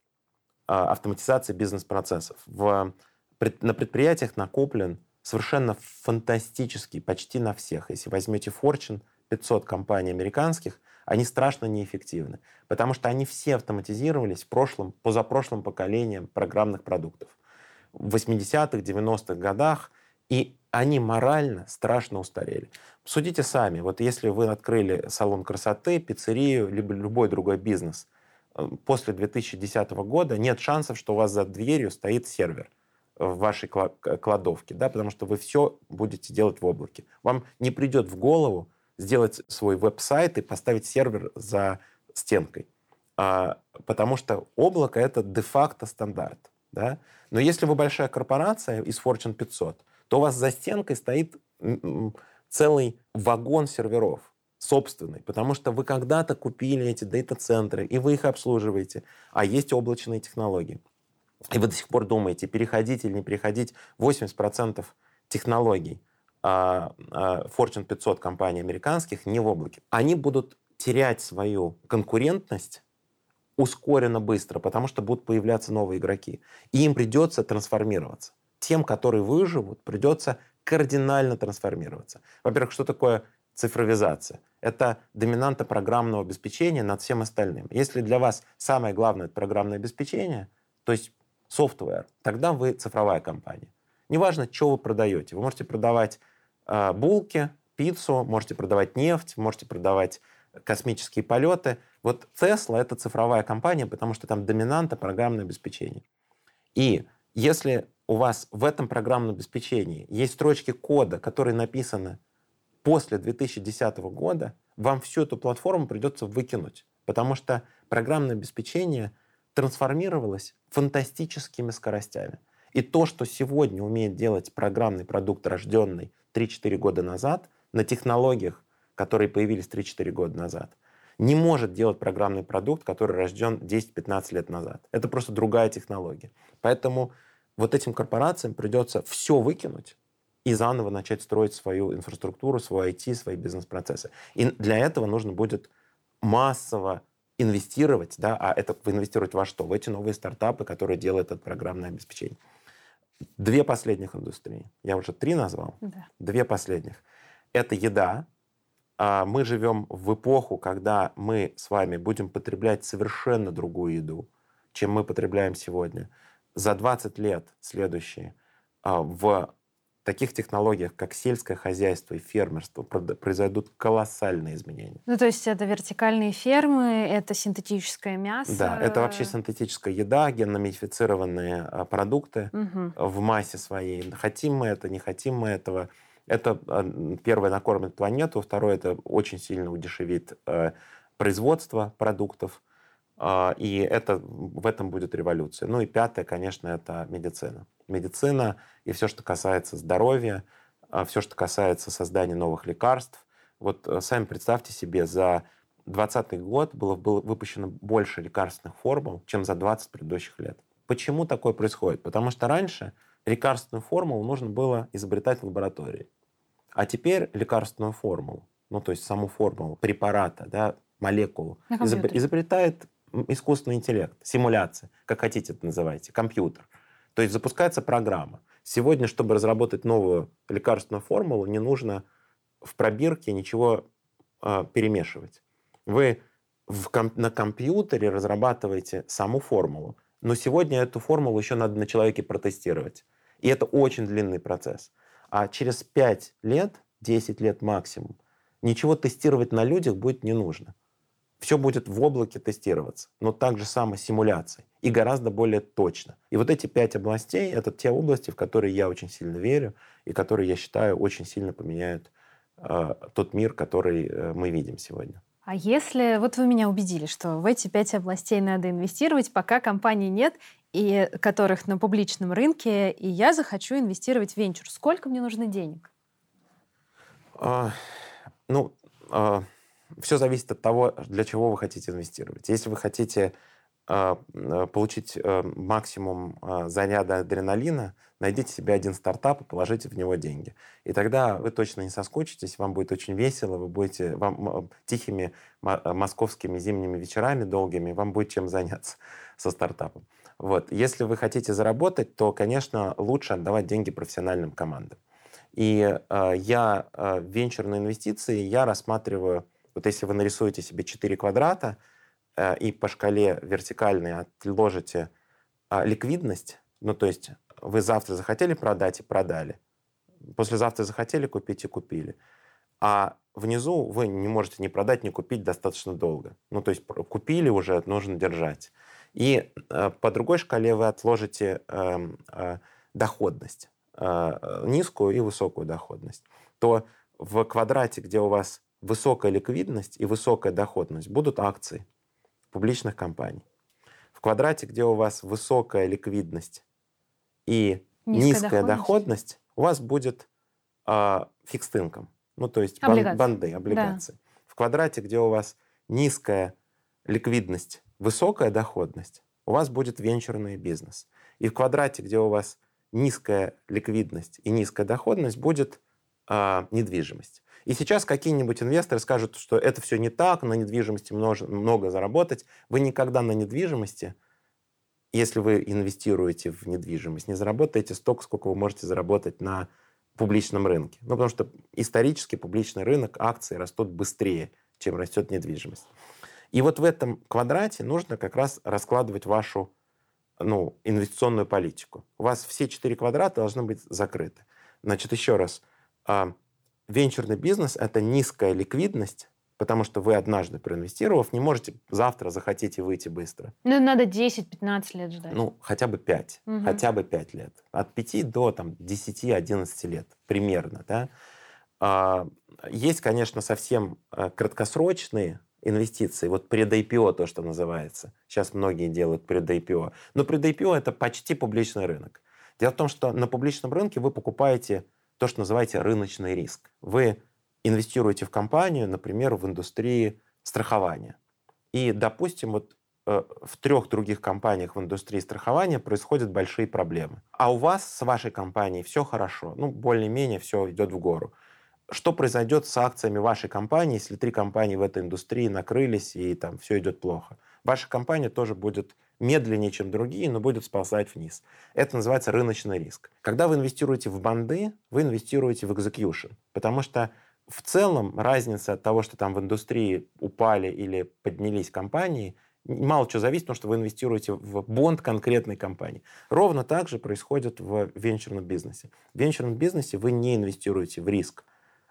автоматизации бизнес-процессов. В на предприятиях накоплен совершенно фантастический, почти на всех. Если возьмете Fortune 500 компаний американских, они страшно неэффективны, потому что они все автоматизировались в прошлом, позапрошлом поколением программных продуктов. В 80-х, 90-х годах, и они морально страшно устарели. Судите сами, вот если вы открыли салон красоты, пиццерию, либо любой другой бизнес, э, после 2010 года нет шансов, что у вас за дверью стоит сервер в вашей кладовке, да, потому что вы все будете делать в облаке. Вам не придет в голову сделать свой веб-сайт и поставить сервер за стенкой, а, потому что облако — это де-факто стандарт. Да? Но если вы большая корпорация из Fortune 500, то у вас за стенкой стоит целый вагон серверов собственный, потому что вы когда-то купили эти дата-центры, и вы их обслуживаете, а есть облачные технологии и вы до сих пор думаете, переходить или не переходить, 80% технологий а, а, Fortune 500 компаний американских не в облаке. Они будут терять свою конкурентность ускоренно быстро, потому что будут появляться новые игроки. И им придется трансформироваться. Тем, которые выживут, придется кардинально трансформироваться. Во-первых, что такое цифровизация? Это доминанта программного обеспечения над всем остальным. Если для вас самое главное это программное обеспечение, то есть software, тогда вы цифровая компания. Неважно, что вы продаете. Вы можете продавать э, булки, пиццу, можете продавать нефть, можете продавать космические полеты. Вот Tesla — это цифровая компания, потому что там доминанта программное обеспечение. И если у вас в этом программном обеспечении есть строчки кода, которые написаны после 2010 года, вам всю эту платформу придется выкинуть, потому что программное обеспечение — трансформировалась фантастическими скоростями. И то, что сегодня умеет делать программный продукт, рожденный 3-4 года назад, на технологиях, которые появились 3-4 года назад, не может делать программный продукт, который рожден 10-15 лет назад. Это просто другая технология. Поэтому вот этим корпорациям придется все выкинуть и заново начать строить свою инфраструктуру, свой IT, свои бизнес-процессы. И для этого нужно будет массово инвестировать, да, а это инвестировать во что? В эти новые стартапы, которые делают это программное обеспечение. Две последних индустрии. Я уже три назвал. Да. Две последних. Это еда. А, мы живем в эпоху, когда мы с вами будем потреблять совершенно другую еду, чем мы потребляем сегодня. За 20 лет следующие а, в таких технологиях, как сельское хозяйство и фермерство, произойдут колоссальные изменения. Ну, то есть это вертикальные фермы, это синтетическое мясо? Да, это вообще синтетическая еда, генно-модифицированные а, продукты угу. в массе своей. Хотим мы это, не хотим мы этого. Это, а, первое, накормит планету, второе, это очень сильно удешевит э, производство продуктов, и это, в этом будет революция. Ну и пятое, конечно, это медицина медицина и все, что касается здоровья, а, все, что касается создания новых лекарств. Вот э, сами представьте себе, за 2020 год было, было выпущено больше лекарственных формул, чем за 20 предыдущих лет. Почему такое происходит? Потому что раньше лекарственную формулу нужно было изобретать в лаборатории. А теперь лекарственную формулу, ну то есть саму формулу препарата, да, молекулу, изобретает искусственный интеллект, симуляция, как хотите это называйте, компьютер. То есть запускается программа. Сегодня, чтобы разработать новую лекарственную формулу, не нужно в пробирке ничего э, перемешивать. Вы в ком- на компьютере разрабатываете саму формулу, но сегодня эту формулу еще надо на человеке протестировать. И это очень длинный процесс. А через 5 лет, 10 лет максимум, ничего тестировать на людях будет не нужно все будет в облаке тестироваться, но также само симуляции и гораздо более точно. И вот эти пять областей — это те области, в которые я очень сильно верю и которые, я считаю, очень сильно поменяют э, тот мир, который э, мы видим сегодня. А если вот вы меня убедили, что в эти пять областей надо инвестировать, пока компаний нет, и которых на публичном рынке, и я захочу инвестировать в венчур, сколько мне нужно денег? А, ну, а, все зависит от того, для чего вы хотите инвестировать. Если вы хотите а, э, получить э, максимум э, заряда адреналина, найдите себе один стартап и положите в него деньги. И тогда вы точно не соскучитесь, вам будет очень весело, вы будете вам, тихими московскими зимними вечерами долгими, вам будет чем заняться со стартапом. Вот. Если вы хотите заработать, то, конечно, лучше отдавать деньги профессиональным командам. И э, я э, венчурные инвестиции я рассматриваю вот если вы нарисуете себе 4 квадрата э, и по шкале вертикальной отложите э, ликвидность, ну то есть вы завтра захотели продать и продали, послезавтра захотели купить и купили, а внизу вы не можете ни продать, ни купить достаточно долго. Ну то есть купили уже, нужно держать. И э, по другой шкале вы отложите э, э, доходность, э, низкую и высокую доходность. То в квадрате, где у вас высокая ликвидность и высокая доходность будут акции публичных компаний. В квадрате, где у вас высокая ликвидность и низкая, низкая доходность. доходность, у вас будет э, фикст инком, ну то есть облигации. банды, облигации. Да. В квадрате, где у вас низкая ликвидность, высокая доходность, у вас будет венчурный бизнес. И в квадрате, где у вас низкая ликвидность и низкая доходность, будет э, недвижимость. И сейчас какие-нибудь инвесторы скажут, что это все не так, на недвижимости много, много заработать. Вы никогда на недвижимости, если вы инвестируете в недвижимость, не заработаете столько, сколько вы можете заработать на публичном рынке. Ну, потому что исторически публичный рынок акций растут быстрее, чем растет недвижимость. И вот в этом квадрате нужно как раз раскладывать вашу ну, инвестиционную политику. У вас все четыре квадрата должны быть закрыты. Значит, еще раз, а, венчурный бизнес — это низкая ликвидность, потому что вы однажды проинвестировав, не можете завтра захотеть и выйти быстро. Ну, надо 10-15 лет ждать. Ну, хотя бы 5. Угу. Хотя бы 5 лет. От 5 до там, 10-11 лет примерно. Да? А, есть, конечно, совсем э, краткосрочные инвестиции, вот пред-IPO то, что называется. Сейчас многие делают пред-IPO. Но пред-IPO — это почти публичный рынок. Дело в том, что на публичном рынке вы покупаете то, что называете рыночный риск. Вы инвестируете в компанию, например, в индустрии страхования. И, допустим, вот э, в трех других компаниях в индустрии страхования происходят большие проблемы. А у вас с вашей компанией все хорошо, ну, более-менее все идет в гору. Что произойдет с акциями вашей компании, если три компании в этой индустрии накрылись и там все идет плохо? Ваша компания тоже будет медленнее, чем другие, но будет сползать вниз. Это называется рыночный риск. Когда вы инвестируете в банды, вы инвестируете в execution, потому что в целом разница от того, что там в индустрии упали или поднялись компании, мало чего зависит, потому что вы инвестируете в бонд конкретной компании. Ровно так же происходит в венчурном бизнесе. В венчурном бизнесе вы не инвестируете в риск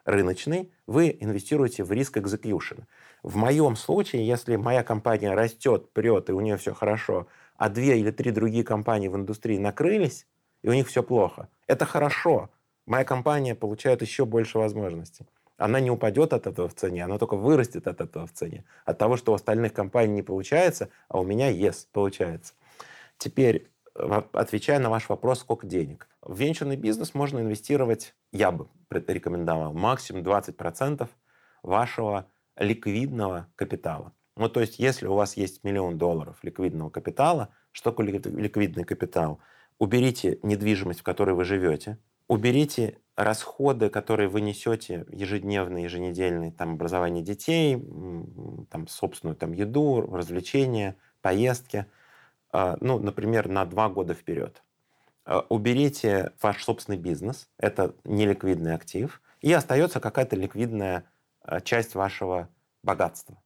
рыночный, вы инвестируете в риск execution. В моем случае, если моя компания растет, прет, и у нее все хорошо, а две или три другие компании в индустрии накрылись, и у них все плохо, это хорошо. Моя компания получает еще больше возможностей. Она не упадет от этого в цене, она только вырастет от этого в цене. От того, что у остальных компаний не получается, а у меня yes, получается. Теперь отвечая на ваш вопрос, сколько денег. В венчурный бизнес можно инвестировать, я бы рекомендовал, максимум 20% вашего ликвидного капитала. Ну, то есть, если у вас есть миллион долларов ликвидного капитала, что такое ликвидный капитал? Уберите недвижимость, в которой вы живете, уберите расходы, которые вы несете ежедневные, еженедельные, там, образование детей, там, собственную там, еду, развлечения, поездки, ну, например, на два года вперед. А, уберите ваш собственный бизнес, это неликвидный актив, и остается какая-то ликвидная а, часть вашего богатства.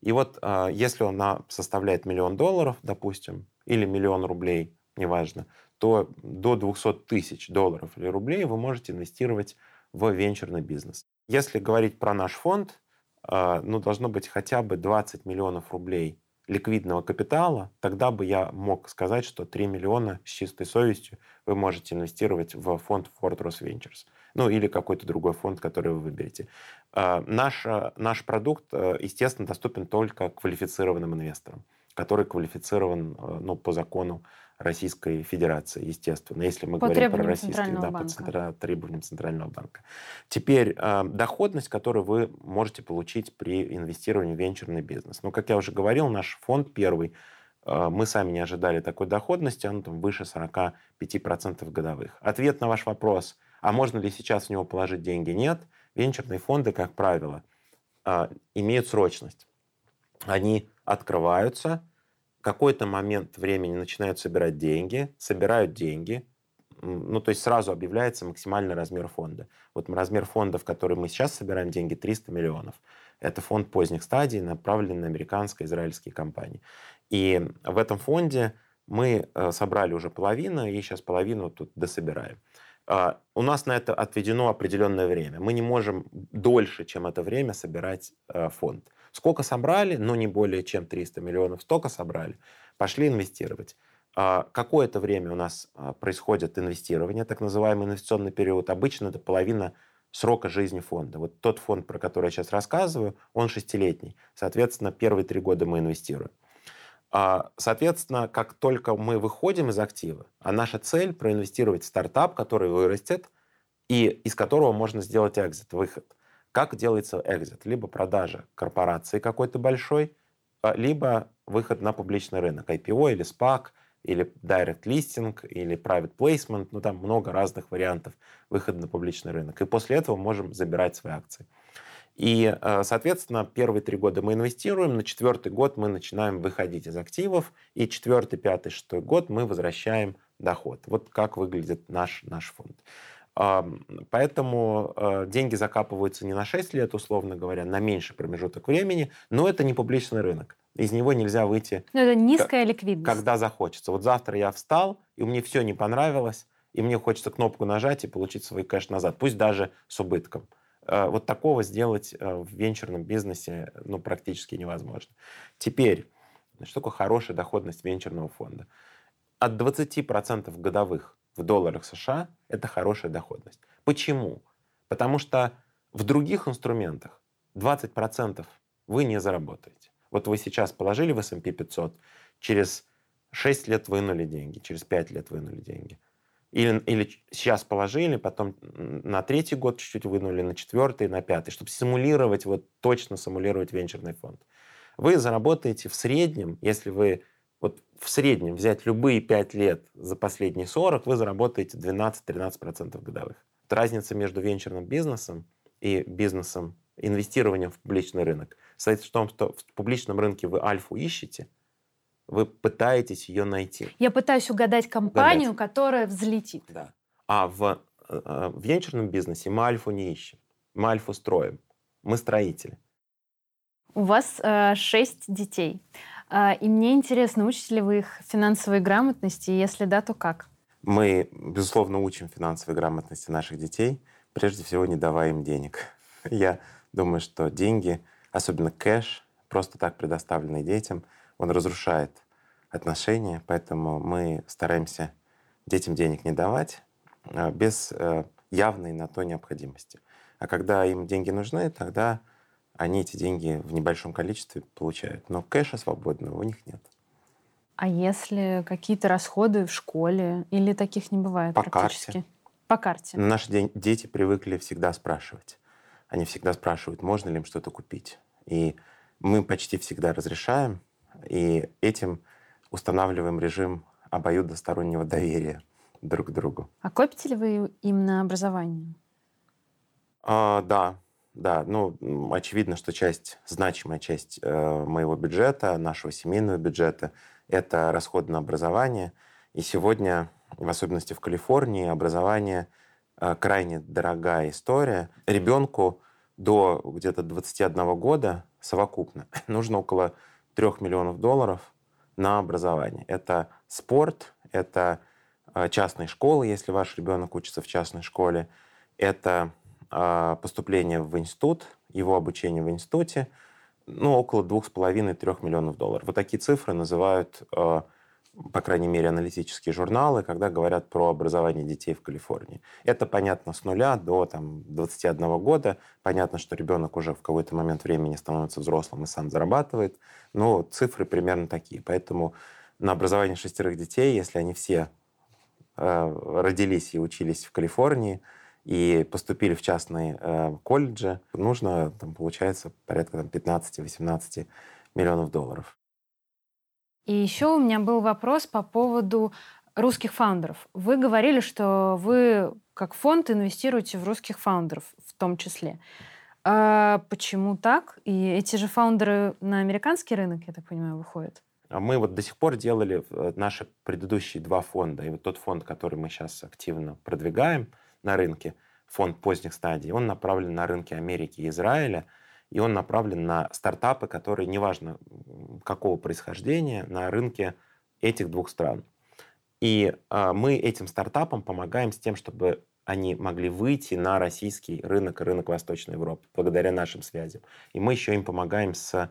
И вот если он составляет миллион долларов, допустим, или миллион рублей, неважно, то до 200 тысяч долларов или рублей вы можете инвестировать в венчурный бизнес. Если говорить про наш фонд, а, ну, должно быть хотя бы 20 миллионов рублей ликвидного капитала, тогда бы я мог сказать, что 3 миллиона с чистой совестью вы можете инвестировать в фонд Fortress Ventures. Ну, или какой-то другой фонд, который вы выберете. А, наш, наш продукт, э, естественно, доступен только квалифицированным инвесторам, который квалифицирован э, ну, по закону Российской Федерации, естественно, если мы по говорим про российский, да, по центра, требованиям Центрального банка. Теперь э, доходность, которую вы можете получить при инвестировании в венчурный бизнес. Ну, как я уже говорил, наш фонд первый, э, мы сами не ожидали такой доходности, он там выше 45% годовых. Ответ на ваш вопрос, а можно ли сейчас в него положить деньги? Нет. Венчурные фонды, как правило, э, имеют срочность. Они открываются, какой-то момент времени начинают собирать деньги, собирают деньги, ну, то есть сразу объявляется максимальный размер фонда. Вот размер фонда, в который мы сейчас собираем деньги, 300 миллионов. Это фонд поздних стадий, направленный на американско-израильские компании. И в этом фонде мы э, собрали уже половину, и сейчас половину тут дособираем. А, у нас на это отведено определенное время. Мы не можем дольше, чем это время, собирать э, фонд. Сколько собрали, но не более чем 300 миллионов, столько собрали, пошли инвестировать. А, какое-то время у нас а, происходит инвестирование, так называемый инвестиционный период. Обычно это половина срока жизни фонда. Вот тот фонд, про который я сейчас рассказываю, он шестилетний. Соответственно, первые три года мы инвестируем. А, соответственно, как только мы выходим из актива, а наша цель проинвестировать в стартап, который вырастет, и из которого можно сделать экзит, выход – как делается экзит? Либо продажа корпорации какой-то большой, а, либо выход на публичный рынок, IPO или SPAC, или direct listing, или private placement, ну там много разных вариантов выхода на публичный рынок. И после этого можем забирать свои акции. И, а, соответственно, первые три года мы инвестируем, на четвертый год мы начинаем выходить из активов, и четвертый, пятый, шестой год мы возвращаем доход. Вот как выглядит наш, наш фонд. Поэтому э, деньги закапываются не на 6 лет, условно говоря, на меньший промежуток времени, но это не публичный рынок. Из него нельзя выйти... Но это низкая ликвидность. Когда захочется. Вот завтра я встал, и мне все не понравилось, и мне хочется кнопку нажать и получить свой кэш назад, пусть даже с убытком. Э, вот такого сделать э, в венчурном бизнесе ну, практически невозможно. Теперь, что такое хорошая доходность венчурного фонда? От 20% годовых в долларах США – это хорошая доходность. Почему? Потому что в других инструментах 20% вы не заработаете. Вот вы сейчас положили в S&P 500, через 6 лет вынули деньги, через 5 лет вынули деньги. Или, или сейчас положили, потом на третий год чуть-чуть вынули, на четвертый, на пятый, чтобы симулировать, вот точно симулировать венчурный фонд. Вы заработаете в среднем, если вы в среднем взять любые 5 лет за последние 40, вы заработаете 12-13% годовых. Разница между венчурным бизнесом и бизнесом, инвестированием в публичный рынок, состоит в том, что в публичном рынке вы альфу ищете, вы пытаетесь ее найти. Я пытаюсь угадать компанию, угадать. которая взлетит. Да. А в, э, э, в венчурном бизнесе мы альфу не ищем. Мы альфу строим. Мы строители. У вас э, шесть детей. А, и мне интересно, учите ли вы их финансовой грамотности, и если да, то как? Мы, безусловно, учим финансовой грамотности наших детей, прежде всего не давая им денег. Я думаю, что деньги, особенно кэш, просто так предоставленный детям, он разрушает отношения, поэтому мы стараемся детям денег не давать а, без э, явной на то необходимости. А когда им деньги нужны, тогда они эти деньги в небольшом количестве получают. Но кэша свободного у них нет. А если какие-то расходы в школе или таких не бывает По практически? карте. По карте. Наши де- дети привыкли всегда спрашивать. Они всегда спрашивают, можно ли им что-то купить. И мы почти всегда разрешаем, и этим устанавливаем режим обоюдостороннего доверия друг к другу. А копите ли вы им на образование? А, да, да. Ну, очевидно, что часть, значимая часть э, моего бюджета, нашего семейного бюджета, это расходы на образование. И сегодня, в особенности в Калифорнии, образование э, крайне дорогая история. Ребенку до где-то 21 года совокупно нужно около 3 миллионов долларов на образование. Это спорт, это э, частные школы, если ваш ребенок учится в частной школе, это поступление в институт, его обучение в институте, ну, около 2,5-3 миллионов долларов. Вот такие цифры называют, а, по крайней мере, аналитические журналы, когда говорят про образование детей в Калифорнии. Это понятно с нуля до там, 21 года. Понятно, что ребенок уже в какой-то момент времени становится взрослым и сам зарабатывает. Но цифры примерно такие. Поэтому на образование шестерых детей, если они все э, родились и учились в Калифорнии, и поступили в частные э, колледжи, нужно, там, получается, порядка там, 15-18 миллионов долларов. И еще у меня был вопрос по поводу русских фаундеров. Вы говорили, что вы как фонд инвестируете в русских фаундеров в том числе. А почему так? И эти же фаундеры на американский рынок, я так понимаю, выходят? А мы вот до сих пор делали э, наши предыдущие два фонда. И вот тот фонд, который мы сейчас активно продвигаем на рынке, фонд поздних стадий, он направлен на рынки Америки и Израиля, и он направлен на стартапы, которые, неважно какого происхождения, на рынке этих двух стран. И э, мы этим стартапам помогаем с тем, чтобы они могли выйти на российский рынок и рынок Восточной Европы благодаря нашим связям. И мы еще им помогаем с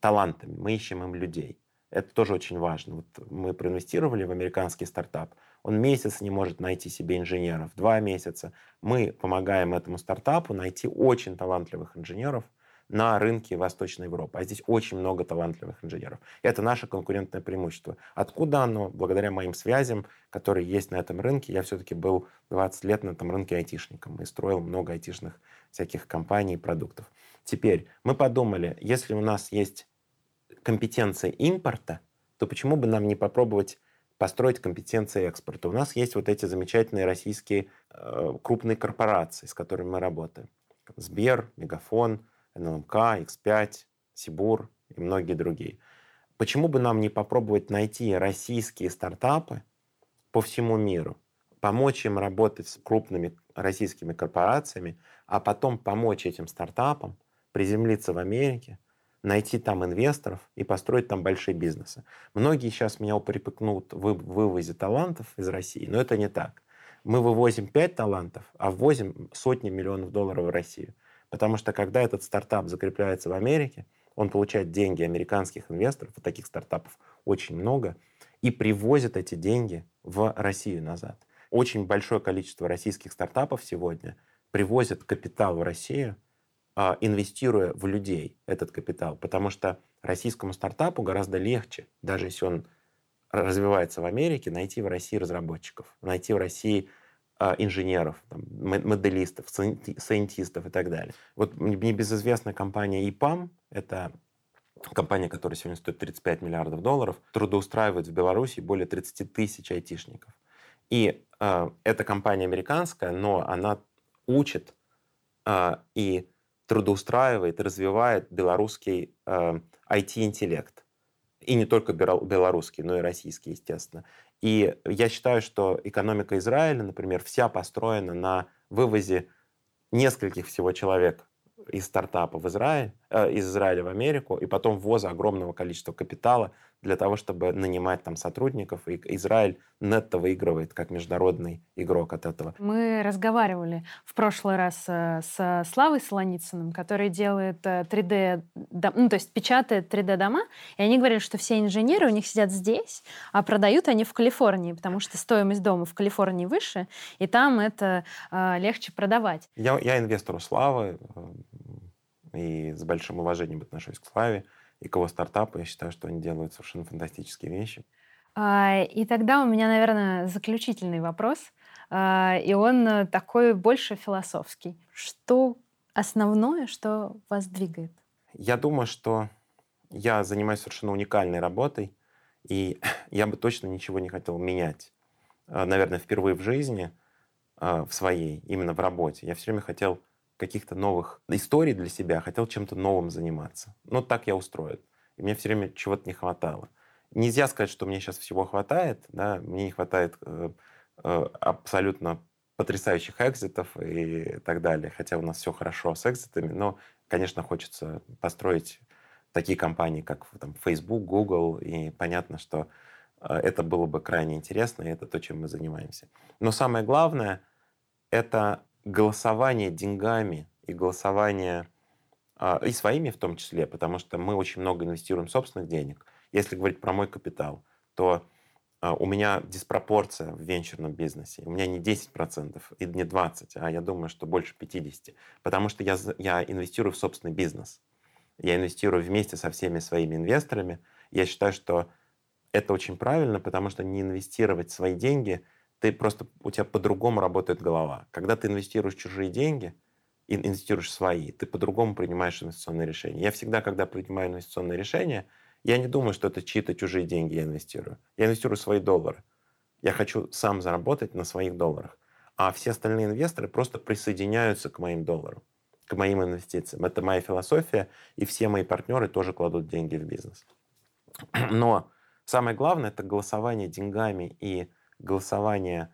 талантами, мы ищем им людей. Это тоже очень важно. Вот мы проинвестировали в американский стартап, он месяц не может найти себе инженеров, два месяца. Мы помогаем этому стартапу найти очень талантливых инженеров на рынке Восточной Европы. А здесь очень много талантливых инженеров. Это наше конкурентное преимущество. Откуда оно? Благодаря моим связям, которые есть на этом рынке. Я все-таки был 20 лет на этом рынке айтишником и строил много айтишных всяких компаний и продуктов. Теперь мы подумали, если у нас есть компетенция импорта, то почему бы нам не попробовать построить компетенции экспорта? У нас есть вот эти замечательные российские э, крупные корпорации, с которыми мы работаем. Сбер, Мегафон, НЛМК, X5, Сибур и многие другие. Почему бы нам не попробовать найти российские стартапы по всему миру, помочь им работать с крупными российскими корпорациями, а потом помочь этим стартапам приземлиться в Америке, найти там инвесторов и построить там большие бизнесы. Многие сейчас меня упрекнут в вывозе талантов из России, но это не так. Мы вывозим 5 талантов, а ввозим сотни миллионов долларов в Россию. Потому что когда этот стартап закрепляется в Америке, он получает деньги американских инвесторов, и таких стартапов очень много, и привозит эти деньги в Россию назад. Очень большое количество российских стартапов сегодня привозят капитал в Россию, инвестируя в людей этот капитал, потому что российскому стартапу гораздо легче, даже если он развивается в Америке, найти в России разработчиков, найти в России а, инженеров, там, моделистов, сайентистов и так далее. Вот небезызвестная компания EPAM, это компания, которая сегодня стоит 35 миллиардов долларов, трудоустраивает в Беларуси более 30 тысяч айтишников. И э, эта компания американская, но она учит э, и трудоустраивает, развивает белорусский э, IT-интеллект. И не только белорусский, но и российский, естественно. И я считаю, что экономика Израиля, например, вся построена на вывозе нескольких всего человек из стартапа в Израиль, э, из Израиля в Америку, и потом ввоза огромного количества капитала для того, чтобы нанимать там сотрудников. И Израиль нетто выигрывает как международный игрок от этого. Мы разговаривали в прошлый раз э, с Славой Солоницыным, который делает 3D, э, ну, то есть печатает 3D-дома, и они говорили, что все инженеры у них сидят здесь, а продают они в Калифорнии, потому что стоимость дома в Калифорнии выше, и там это э, легче продавать. Я, я инвестор у Славы, и с большим уважением отношусь к Славе. И кого стартапы. Я считаю, что они делают совершенно фантастические вещи. А, и тогда у меня, наверное, заключительный вопрос. А, и он э, такой больше философский. Что основное, что вас двигает? Я думаю, что я занимаюсь совершенно уникальной работой, и я бы точно ничего не хотел менять. А, наверное, впервые в жизни, в своей, именно в работе. Я все время хотел каких-то новых историй для себя, хотел чем-то новым заниматься. Ну, так я устроен. И мне все время чего-то не хватало. Нельзя сказать, что мне сейчас всего хватает, да, мне не хватает э, э, абсолютно потрясающих экзитов и так далее, хотя у нас все хорошо с экзитами, но, конечно, хочется построить такие компании, как там, Facebook, Google, и понятно, что э, это было бы крайне интересно, и это то, чем мы занимаемся. Но самое главное — это голосование деньгами и голосование а, и своими в том числе, потому что мы очень много инвестируем собственных денег. Если говорить про мой капитал, то а, у меня диспропорция в венчурном бизнесе. У меня не 10% и не 20%, а я думаю, что больше 50%. Потому что я, я инвестирую в собственный бизнес. Я инвестирую вместе со всеми своими инвесторами. Я считаю, что это очень правильно, потому что не инвестировать свои деньги, ты просто, у тебя по-другому работает голова. Когда ты инвестируешь чужие деньги, инвестируешь свои, ты по-другому принимаешь инвестиционные решения. Я всегда, когда принимаю инвестиционные решения, я не думаю, что это чьи-то чужие деньги я инвестирую. Я инвестирую свои доллары. Я хочу сам заработать на своих долларах. А все остальные инвесторы просто присоединяются к моим долларам, к моим инвестициям. Это моя философия, и все мои партнеры тоже кладут деньги в бизнес. Но самое главное — это голосование деньгами и голосование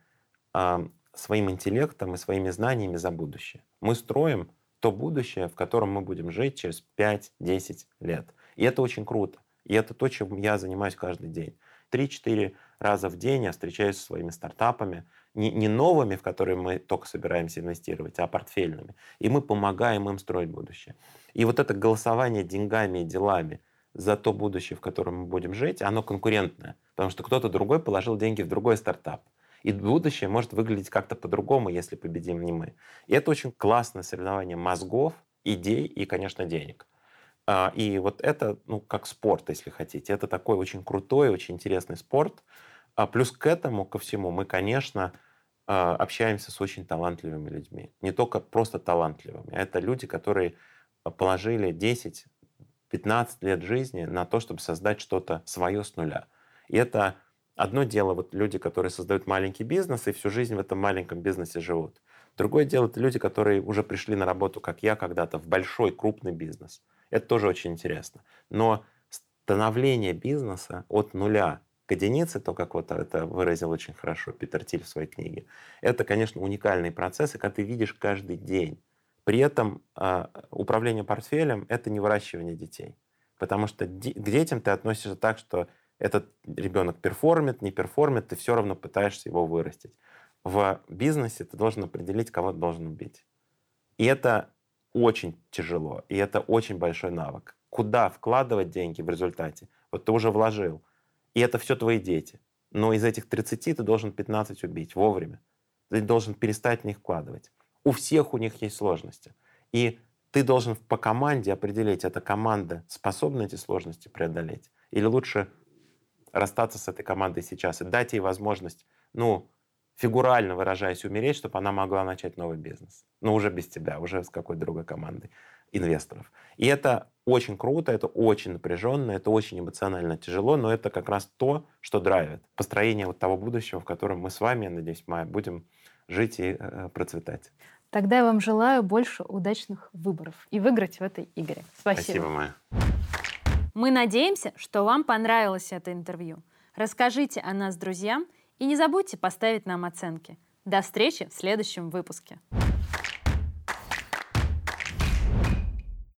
э, своим интеллектом и своими знаниями за будущее. Мы строим то будущее, в котором мы будем жить через 5-10 лет. И это очень круто. И это то, чем я занимаюсь каждый день. Три-четыре раза в день я встречаюсь со своими стартапами, не, не новыми, в которые мы только собираемся инвестировать, а портфельными. И мы помогаем им строить будущее. И вот это голосование деньгами и делами за то будущее, в котором мы будем жить, оно конкурентное. Потому что кто-то другой положил деньги в другой стартап. И будущее может выглядеть как-то по-другому, если победим не мы. И это очень классное соревнование мозгов, идей и, конечно, денег. А, и вот это, ну, как спорт, если хотите. Это такой очень крутой, очень интересный спорт. А плюс к этому, ко всему, мы, конечно, а, общаемся с очень талантливыми людьми. Не только просто талантливыми, а это люди, которые положили 10-15 лет жизни на то, чтобы создать что-то свое с нуля. И это одно дело, вот люди, которые создают маленький бизнес и всю жизнь в этом маленьком бизнесе живут. Другое дело, это люди, которые уже пришли на работу, как я когда-то, в большой, крупный бизнес – это тоже очень интересно. Но становление бизнеса от нуля к единице, то, как вот это выразил очень хорошо Питер Тиль в своей книге, это, конечно, уникальный процесс, и когда ты видишь каждый день. При этом э, управление портфелем — это не выращивание детей. Потому что к детям ты относишься так, что этот ребенок perform ит, не perform ит, ты все равно пытаешься его вырастить. В бизнесе ты должен определить, кого ты должен убить. И это очень тяжело, и это очень большой навык. Куда вкладывать деньги в результате? Вот ты уже вложил, и это все твои дети. Но из этих 30 ты должен 15 убить вовремя. Ты должен перестать в них вкладывать. У всех у них есть сложности. И ты должен по команде определить, эта команда способна эти сложности преодолеть. Или лучше расстаться с этой командой сейчас и дать ей возможность, ну, фигурально выражаясь, умереть, чтобы она могла начать новый бизнес. Но уже без тебя, уже с какой-то другой командой инвесторов. И это очень круто, это очень напряженно, это очень эмоционально тяжело, но это как раз то, что драйвит построение вот того будущего, в котором мы с вами, я надеюсь, Майя, будем жить и э, процветать. Тогда я вам желаю больше удачных выборов и выиграть в этой игре. Спасибо. Спасибо, Майя. Мы надеемся, что вам понравилось это интервью. Расскажите о нас друзьям – и не забудьте поставить нам оценки. До встречи в следующем выпуске.